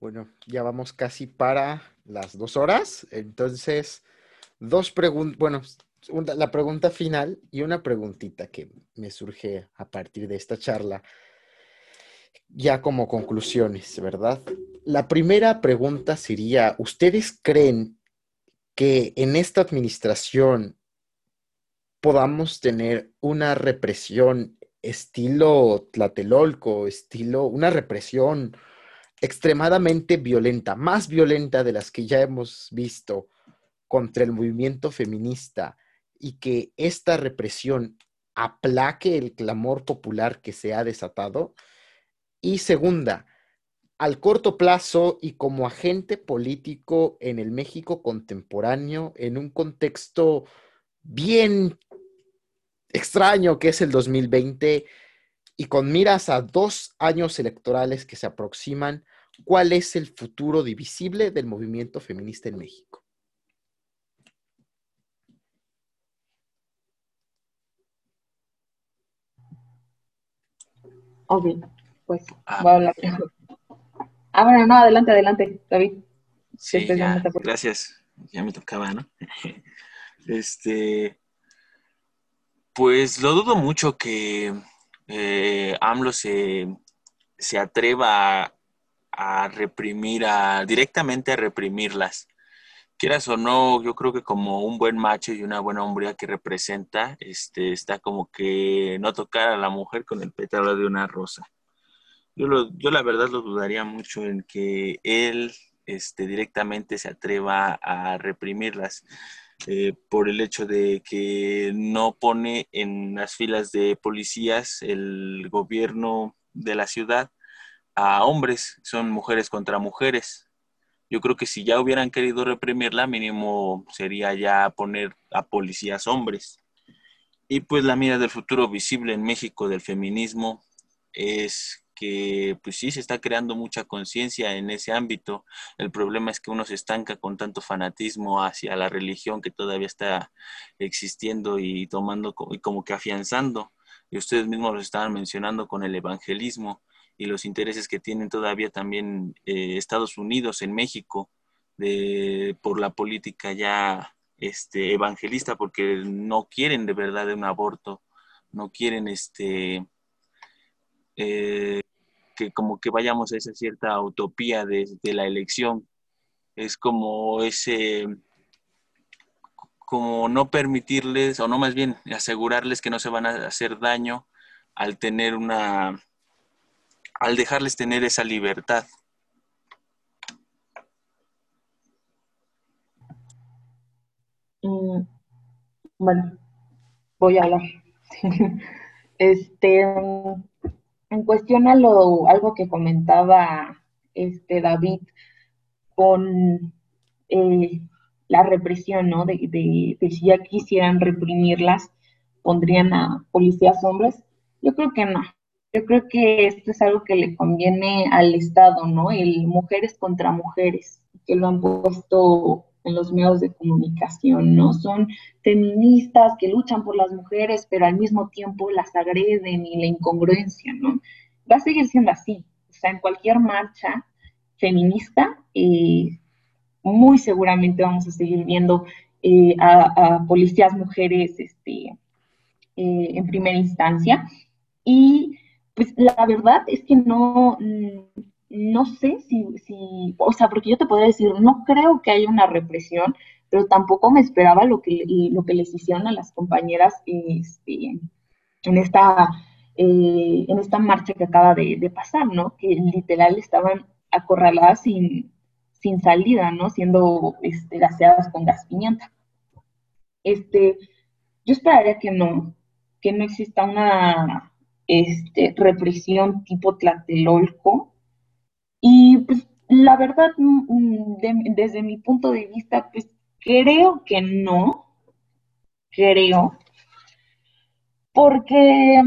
Bueno, ya vamos casi para las dos horas. Entonces, dos preguntas, bueno, la pregunta final y una preguntita que me surge a partir de esta charla, ya como conclusiones, ¿verdad? La primera pregunta sería, ¿ustedes creen que en esta administración podamos tener una represión estilo Tlatelolco, estilo, una represión extremadamente violenta, más violenta de las que ya hemos visto contra el movimiento feminista y que esta represión aplaque el clamor popular que se ha desatado. Y segunda, al corto plazo y como agente político en el México contemporáneo, en un contexto bien extraño que es el 2020 y con miras a dos años electorales que se aproximan, ¿cuál es el futuro divisible del movimiento feminista en México? Ok, pues ah. voy a hablar. (laughs) Ah, bueno, no, adelante, adelante, David. Sí, gracias. Ya me tocaba, ¿no? (laughs) este, pues lo dudo mucho que eh, AMLO se, atreva a, reprimir, a, directamente a reprimirlas. Quieras o no, yo creo que como un buen macho y una buena hombría que representa, este, está como que no tocar a la mujer con el pétalo de una rosa. Yo, yo la verdad lo dudaría mucho en que él este, directamente se atreva a reprimirlas. Eh, por el hecho de que no pone en las filas de policías el gobierno de la ciudad a hombres, son mujeres contra mujeres. Yo creo que si ya hubieran querido reprimirla, mínimo sería ya poner a policías hombres. Y pues la mira del futuro visible en México del feminismo es que pues sí se está creando mucha conciencia en ese ámbito. El problema es que uno se estanca con tanto fanatismo hacia la religión que todavía está existiendo y tomando y como que afianzando. Y ustedes mismos lo estaban mencionando con el evangelismo y los intereses que tienen todavía también eh, Estados Unidos en México de, por la política ya este, evangelista, porque no quieren de verdad un aborto, no quieren este, eh, que como que vayamos a esa cierta utopía de, la elección. Es como ese, como no permitirles, o no más bien asegurarles que no se van a hacer daño al tener una, al dejarles tener esa libertad. Mm, bueno, voy a hablar. (laughs) este, en cuestión a lo, algo que comentaba este David con eh, la represión, ¿no? De, de, si ya quisieran reprimirlas, pondrían a policías hombres. Yo creo que no. Yo creo que esto es algo que le conviene al Estado, ¿no? El mujeres contra mujeres, que lo han puesto en los medios de comunicación, ¿no? Son feministas que luchan por las mujeres, pero al mismo tiempo las agreden y la incongruencia, ¿no? Va a seguir siendo así. O sea, en cualquier marcha feminista, eh, muy seguramente vamos a seguir viendo eh, a, policías mujeres este, eh, en primera instancia. Y pues la verdad es que no, no sé si, si, o sea, porque yo te podría decir, no creo que haya una represión, pero tampoco me esperaba lo que, lo que les hicieron a las compañeras este, en, esta, eh, en esta marcha que acaba de, pasar, ¿no? Que literal estaban acorraladas sin, sin salida, ¿no? Siendo este, gaseadas con gas pimienta. Este, yo esperaría que no, que no exista una este, represión tipo Tlatelolco, y pues la verdad, mm, mm, desde mi punto de vista, pues creo que no, creo, Porque,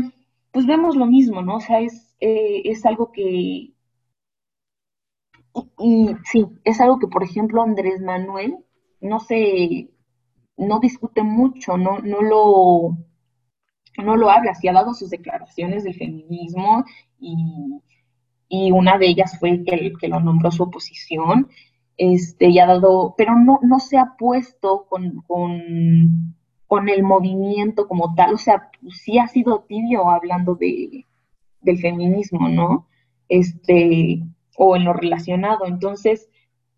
pues vemos lo mismo, ¿no? O sea, es, eh, es algo que, y, sí, es algo que, por ejemplo, Andrés Manuel no se, no discute mucho, no, no lo, no lo habla, sí ha dado sus declaraciones del feminismo y, una de ellas fue que, que lo nombró su oposición, este, y ha dado, pero no, no se ha puesto con, con, con el movimiento como tal, o sea, sí ha sido tibio hablando de, del feminismo, ¿no? Este, o en lo relacionado. Entonces,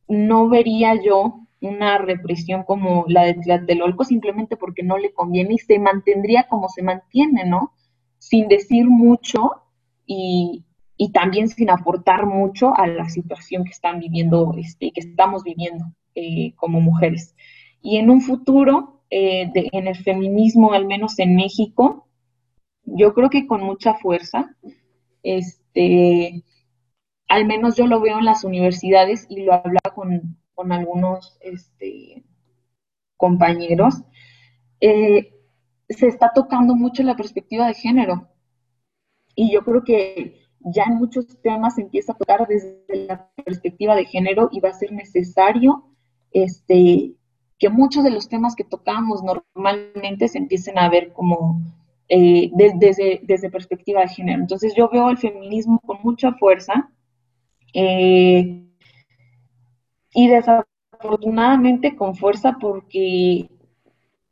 no vería yo una represión como la de Tlatelolco simplemente porque no le conviene y se mantendría como se mantiene, ¿no? Sin decir mucho y, también sin aportar mucho a la situación que están viviendo, este, que estamos viviendo eh, como mujeres. Y en un futuro, eh, en el feminismo, al menos en México, yo creo que con mucha fuerza, este, al menos yo lo veo en las universidades y lo hablaba con, algunos este, compañeros, eh, se está tocando mucho la perspectiva de género. Y yo creo que ya en muchos temas se empieza a tocar desde la perspectiva de género y va a ser necesario este, que muchos de los temas que tocamos normalmente se empiecen a ver como eh, desde, desde perspectiva de género. Entonces yo veo el feminismo con mucha fuerza eh, y desafortunadamente con fuerza porque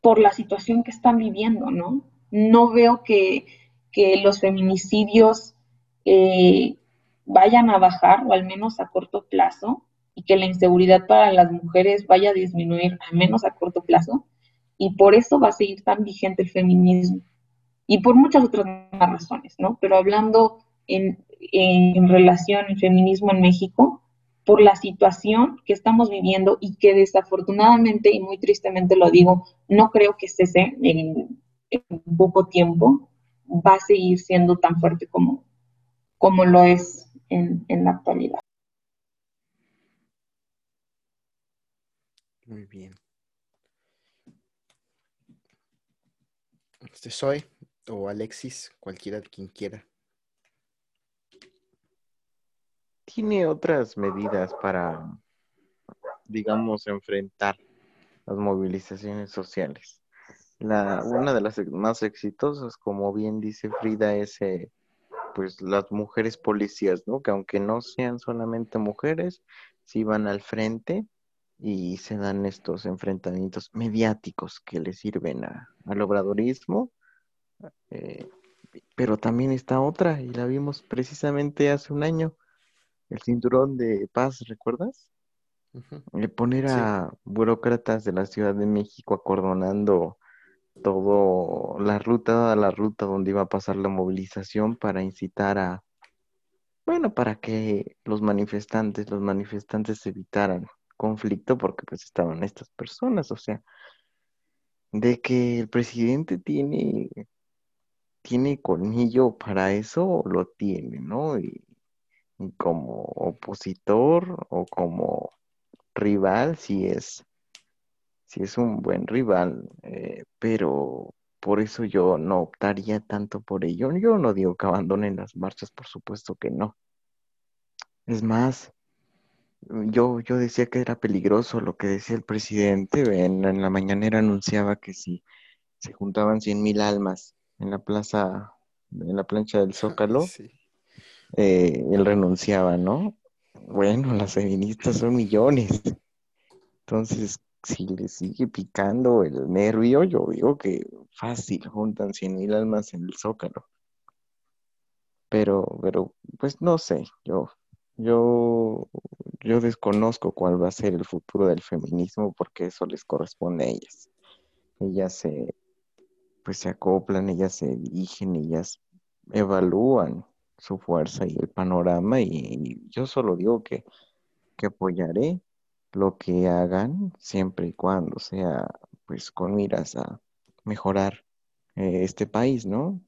por la situación que están viviendo, ¿no? No veo que, los feminicidios eh, vayan a bajar, o al menos a corto plazo, y que la inseguridad para las mujeres vaya a disminuir, al menos a corto plazo, y por eso va a seguir tan vigente el feminismo, y por muchas otras razones, ¿no? Pero hablando en, en relación al feminismo en México por la situación que estamos viviendo y que desafortunadamente y muy tristemente lo digo, no creo que cese en, en poco tiempo, va a seguir siendo tan fuerte como, como lo es en, en la actualidad. Muy bien. Este soy, o Alexis, cualquiera de quien quiera. tiene otras medidas para, digamos, enfrentar las movilizaciones sociales. La, una de las más exitosas, como bien dice Frida, es eh, pues las mujeres policías, ¿no? Que aunque no sean solamente mujeres, sí van al frente y se dan estos enfrentamientos mediáticos que le sirven al obradorismo. Eh, pero también está otra, y la vimos precisamente hace un año, el cinturón de paz, ¿recuerdas? Le poner a burócratas de la Ciudad de México acordonando todo la ruta, la ruta donde iba a pasar la movilización para incitar a, bueno, para que los manifestantes, los manifestantes evitaran conflicto porque pues estaban estas personas, o sea, de que el presidente tiene, tiene colmillo para eso, lo tiene, ¿no? Y, como opositor o como rival, si es, si es un buen rival, eh, pero por eso yo no optaría tanto por ello. Yo no digo que abandonen las marchas, por supuesto que no. Es más, yo, yo decía que era peligroso lo que decía el presidente. En, en la mañanera anunciaba que si se juntaban cien mil almas en la plaza, en la plancha del Zócalo, (laughs) eh, él renunciaba, ¿no? Bueno, las feministas son millones. Entonces, si le sigue picando el nervio, yo digo que fácil, juntan cien mil almas en el zócalo. Pero, pero, pues no sé, yo, yo, yo desconozco cuál va a ser el futuro del feminismo porque eso les corresponde a ellas. Ellas se, pues se acoplan, ellas se dirigen, ellas evalúan su fuerza y el panorama y, yo solo digo que, apoyaré lo que hagan siempre y cuando sea pues con miras a mejorar eh, este país, ¿no?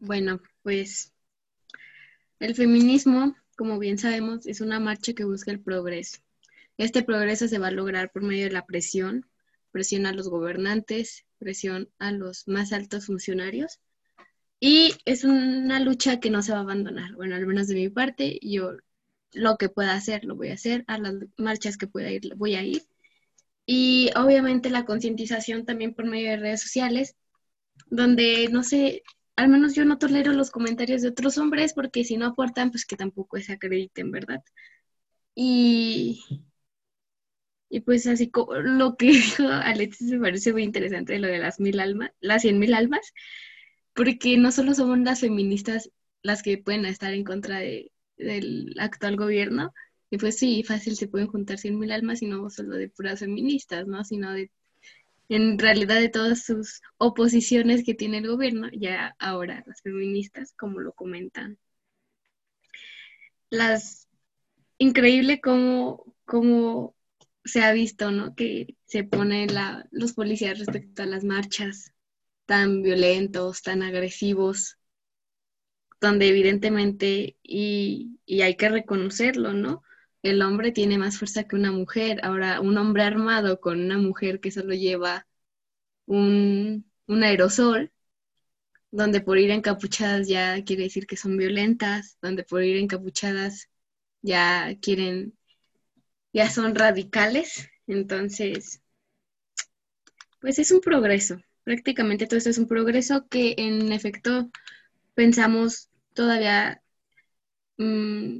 Bueno, pues el feminismo, como bien sabemos, es una marcha que busca el progreso. Este progreso se va a lograr por medio de la presión, presión a los gobernantes, presión a los más altos funcionarios. Y es una lucha que no se va a abandonar. Bueno, al menos de mi parte, yo lo que pueda hacer, lo voy a hacer. A las marchas que pueda ir, voy a ir. Y obviamente la concientización también por medio de redes sociales, donde no sé, al menos yo no tolero los comentarios de otros hombres porque si no aportan, pues que tampoco se acrediten, ¿verdad? Y, y pues así como lo que (laughs) dijo Alexis me parece muy interesante lo de las mil almas, las cien mil almas, porque no solo son las feministas las que pueden estar en contra de, del actual gobierno, y pues sí, fácil se pueden juntar cien mil almas y no solo de puras feministas, ¿no? Sino de en realidad de todas sus oposiciones que tiene el gobierno, ya ahora las feministas, como lo comentan. Las increíble cómo, cómo se ha visto, ¿no? Que se ponen los policías respecto a las marchas tan violentos, tan agresivos, donde evidentemente, y, y hay que reconocerlo, ¿no? el hombre tiene más fuerza que una mujer. Ahora, un hombre armado con una mujer que solo lleva un, aerosol, donde por ir encapuchadas ya quiere decir que son violentas, donde por ir encapuchadas ya quieren, ya son radicales. Entonces, pues es un progreso. Prácticamente todo esto es un progreso que en efecto pensamos todavía mm,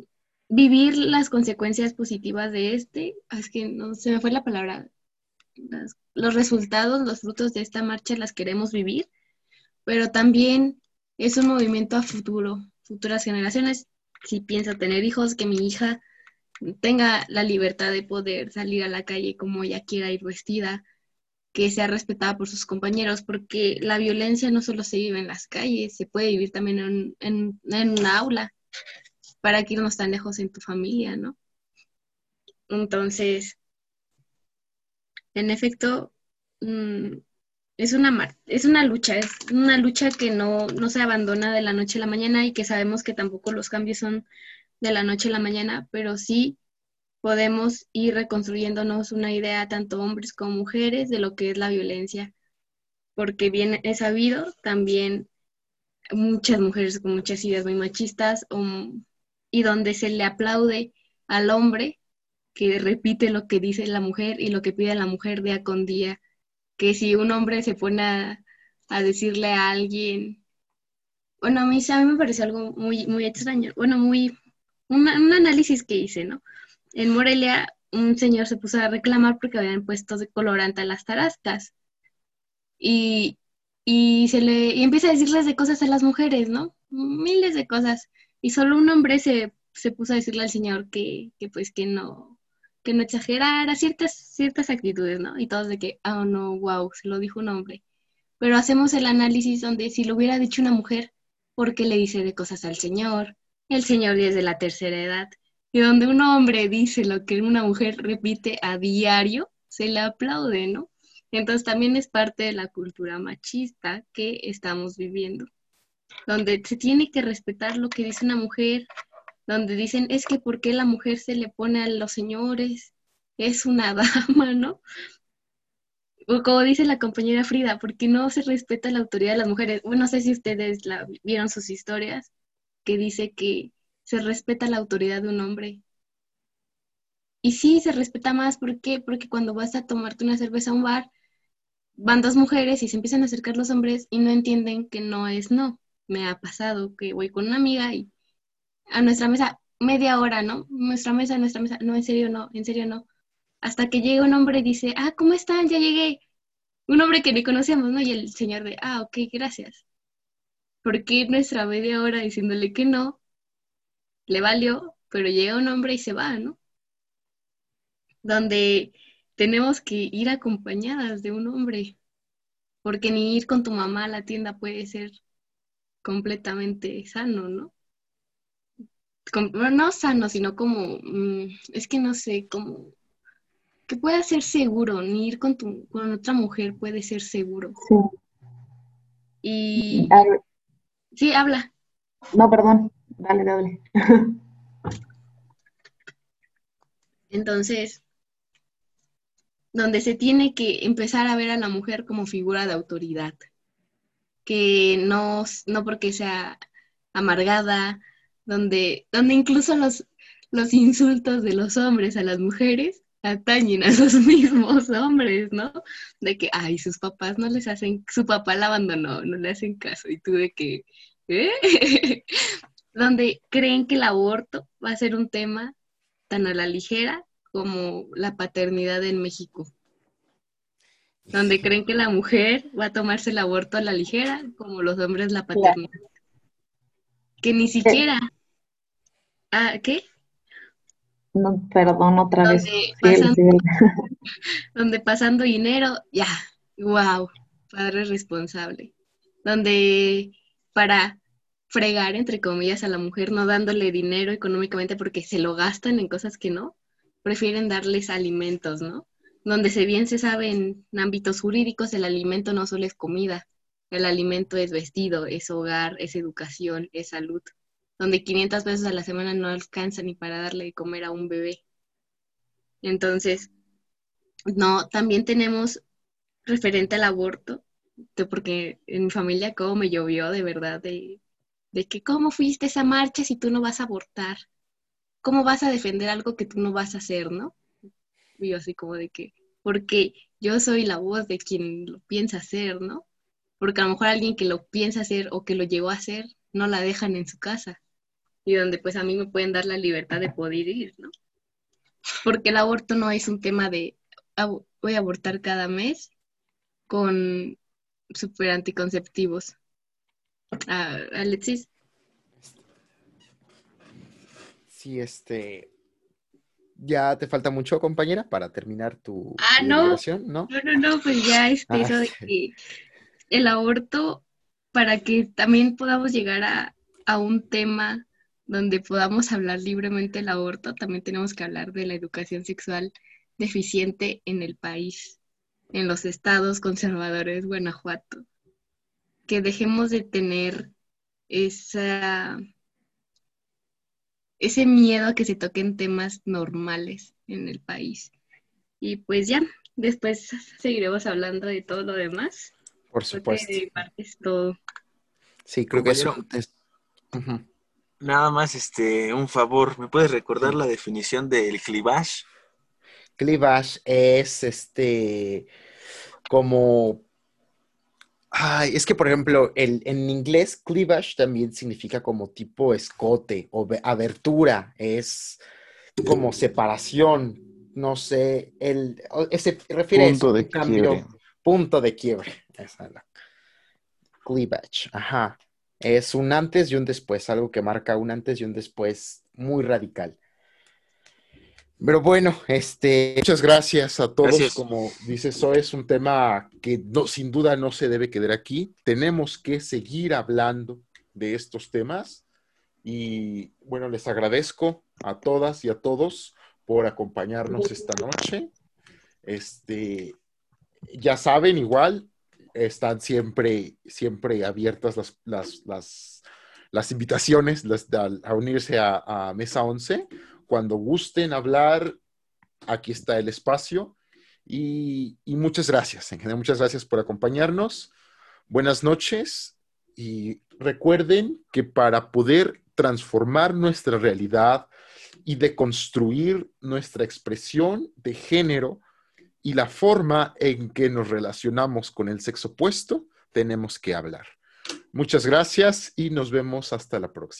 vivir las consecuencias positivas de este, ah, es que no se me fue la palabra, los resultados, los frutos de esta marcha las queremos vivir, pero también es un movimiento a futuro, futuras generaciones. Si pienso tener hijos, que mi hija tenga la libertad de poder salir a la calle como ella quiera ir vestida, que sea respetada por sus compañeros, porque la violencia no solo se vive en las calles, se puede vivir también en, en, en un aula para que irnos tan lejos en tu familia, ¿no? Entonces, en efecto, mm, es una, es una lucha, es una lucha que no, no se abandona de la noche a la mañana y que sabemos que tampoco los cambios son de la noche a la mañana, pero sí podemos ir reconstruyéndonos una idea, tanto hombres como mujeres, de lo que es la violencia, porque bien es sabido también muchas mujeres con muchas ideas muy machistas y donde se le aplaude al hombre que repite lo que dice la mujer y lo que pide la mujer día con día. Que si un hombre se pone a, decirle a alguien, bueno, a mí, a mí me parece algo muy, muy extraño, bueno, muy, un análisis que hice, ¿no? En Morelia, un señor se puso a reclamar porque habían puesto de colorante a las tarascas. Y, y se le y empieza a decirles de cosas a las mujeres, ¿no? Miles de cosas y solo un hombre se, puso a decirle al Señor que, pues que no, que no exagerara ciertas, ciertas actitudes, ¿no? Y todos de que, oh no, wow, se lo dijo un hombre. Pero hacemos el análisis donde si lo hubiera dicho una mujer, ¿por qué le dice de cosas al Señor? El Señor desde la tercera edad. Y donde un hombre dice lo que una mujer repite a diario, se le aplaude, ¿no? Entonces también es parte de la cultura machista que estamos viviendo donde se tiene que respetar lo que dice una mujer, donde dicen, es que ¿por qué la mujer se le pone a los señores? Es una (laughs) dama, ¿no? O como dice la compañera Frida, ¿por qué no se respeta la autoridad de las mujeres? Bueno, no sé si ustedes la, vieron sus historias, que dice que se respeta la autoridad de un hombre. Y sí, se respeta más, ¿por qué? Porque cuando vas a tomarte una cerveza a un bar, van dos mujeres y se empiezan a acercar los hombres y no entienden que no es no me ha pasado que voy con una amiga y a nuestra mesa media hora, ¿no? Nuestra mesa, nuestra mesa, no, en serio no, en serio no. Hasta que llega un hombre y dice, ah, ¿cómo están? Ya llegué. Un hombre que ni conocíamos, ¿no? Y el señor de, ah, ok, gracias. Porque nuestra media hora diciéndole que no, le valió, pero llega un hombre y se va, ¿no? Donde tenemos que ir acompañadas de un hombre, porque ni ir con tu mamá a la tienda puede ser completamente sano, ¿no? no sano, sino como, mm, es que no sé, como que pueda ser seguro, ni ir con, tu, con otra mujer puede ser seguro. Sí. Y... Sí, habla. No, perdón, dale, dale. Entonces, donde se tiene que empezar a ver a la mujer como figura de autoridad, que no, no porque sea amargada, donde, donde incluso los, los insultos de los hombres a las mujeres atañen a (laughs) los mismos hombres, ¿no? De que, ay, sus papás no les hacen, su papá la abandonó, no le hacen caso, y tú de que, ¿eh? (laughs) donde creen que el aborto va a ser un tema tan a la ligera como la paternidad en México. Donde creen que la mujer va a tomarse el aborto a la ligera como los hombres la paternidad. Que ni siquiera... ¿Ah, ¿Qué? No, perdón, otra vez. donde (laughs) pasando dinero, ya, wow, padre responsable. Donde para fregar, entre comillas, a la mujer, no dándole dinero económicamente porque se lo gastan en cosas que no, prefieren darles alimentos, ¿no? Donde se bien se sabe en ámbitos jurídicos, el alimento no solo es comida, el alimento es vestido, es hogar, es educación, es salud. Donde 500 pesos a la semana no alcanza ni para darle de comer a un bebé. Entonces, no, también tenemos referente al aborto, porque en mi familia como me llovió de verdad de, de que cómo fuiste esa marcha si tú no vas a abortar, cómo vas a defender algo que tú no vas a hacer, ¿no? Y yo así como de que, porque yo soy la voz de quien lo piensa hacer, ¿no? Porque a lo mejor alguien que lo piensa hacer o que lo llegó a hacer, no la dejan en su casa. Y donde pues a mí me pueden dar la libertad de poder ir, ¿no? Porque el aborto no es un tema de voy a abortar cada mes con super anticonceptivos. Alexis. Sí, este. ¿Ya te falta mucho, compañera, para terminar tu, ah, no. ¿no? No, no, no, pues ya este, ah, eso de que el aborto, para que también podamos llegar a, a un tema donde podamos hablar libremente del aborto, también tenemos que hablar de la educación sexual deficiente en el país, en los estados conservadores, Guanajuato que dejemos de tener esa, ese miedo a que se toquen temas normales en el país. Y pues ya, después seguiremos hablando de todo lo demás. Por supuesto. De parte es todo. Sí, creo que eso es... Nada más, este, un favor, ¿me puedes recordar la definición del clivage? Clivage es este como Ay, es que, por ejemplo, el, en inglés, cleavage también significa como tipo escote o abertura, es como separación, no sé, el, ese refiere punto de cambio, quiebre. punto de quiebre. Cleavage, ajá. Es un antes y un después, algo que marca un antes y un después muy radical. Pero bueno, este, muchas gracias a todos. Como dice eso es un tema que no, sin duda no se debe quedar aquí. Tenemos que seguir hablando de estos temas. Y bueno, les agradezco a todas y a todos por acompañarnos esta noche. Este, ya saben, igual, están siempre, siempre abiertas las, las, invitaciones a, unirse a, a Mesa 11 cuando gusten hablar, aquí está el espacio. Y, muchas gracias, en general, muchas gracias por acompañarnos. Buenas noches y recuerden que para poder transformar nuestra realidad y deconstruir nuestra expresión de género y la forma en que nos relacionamos con el sexo opuesto, tenemos que hablar. Muchas gracias y nos vemos hasta la próxima.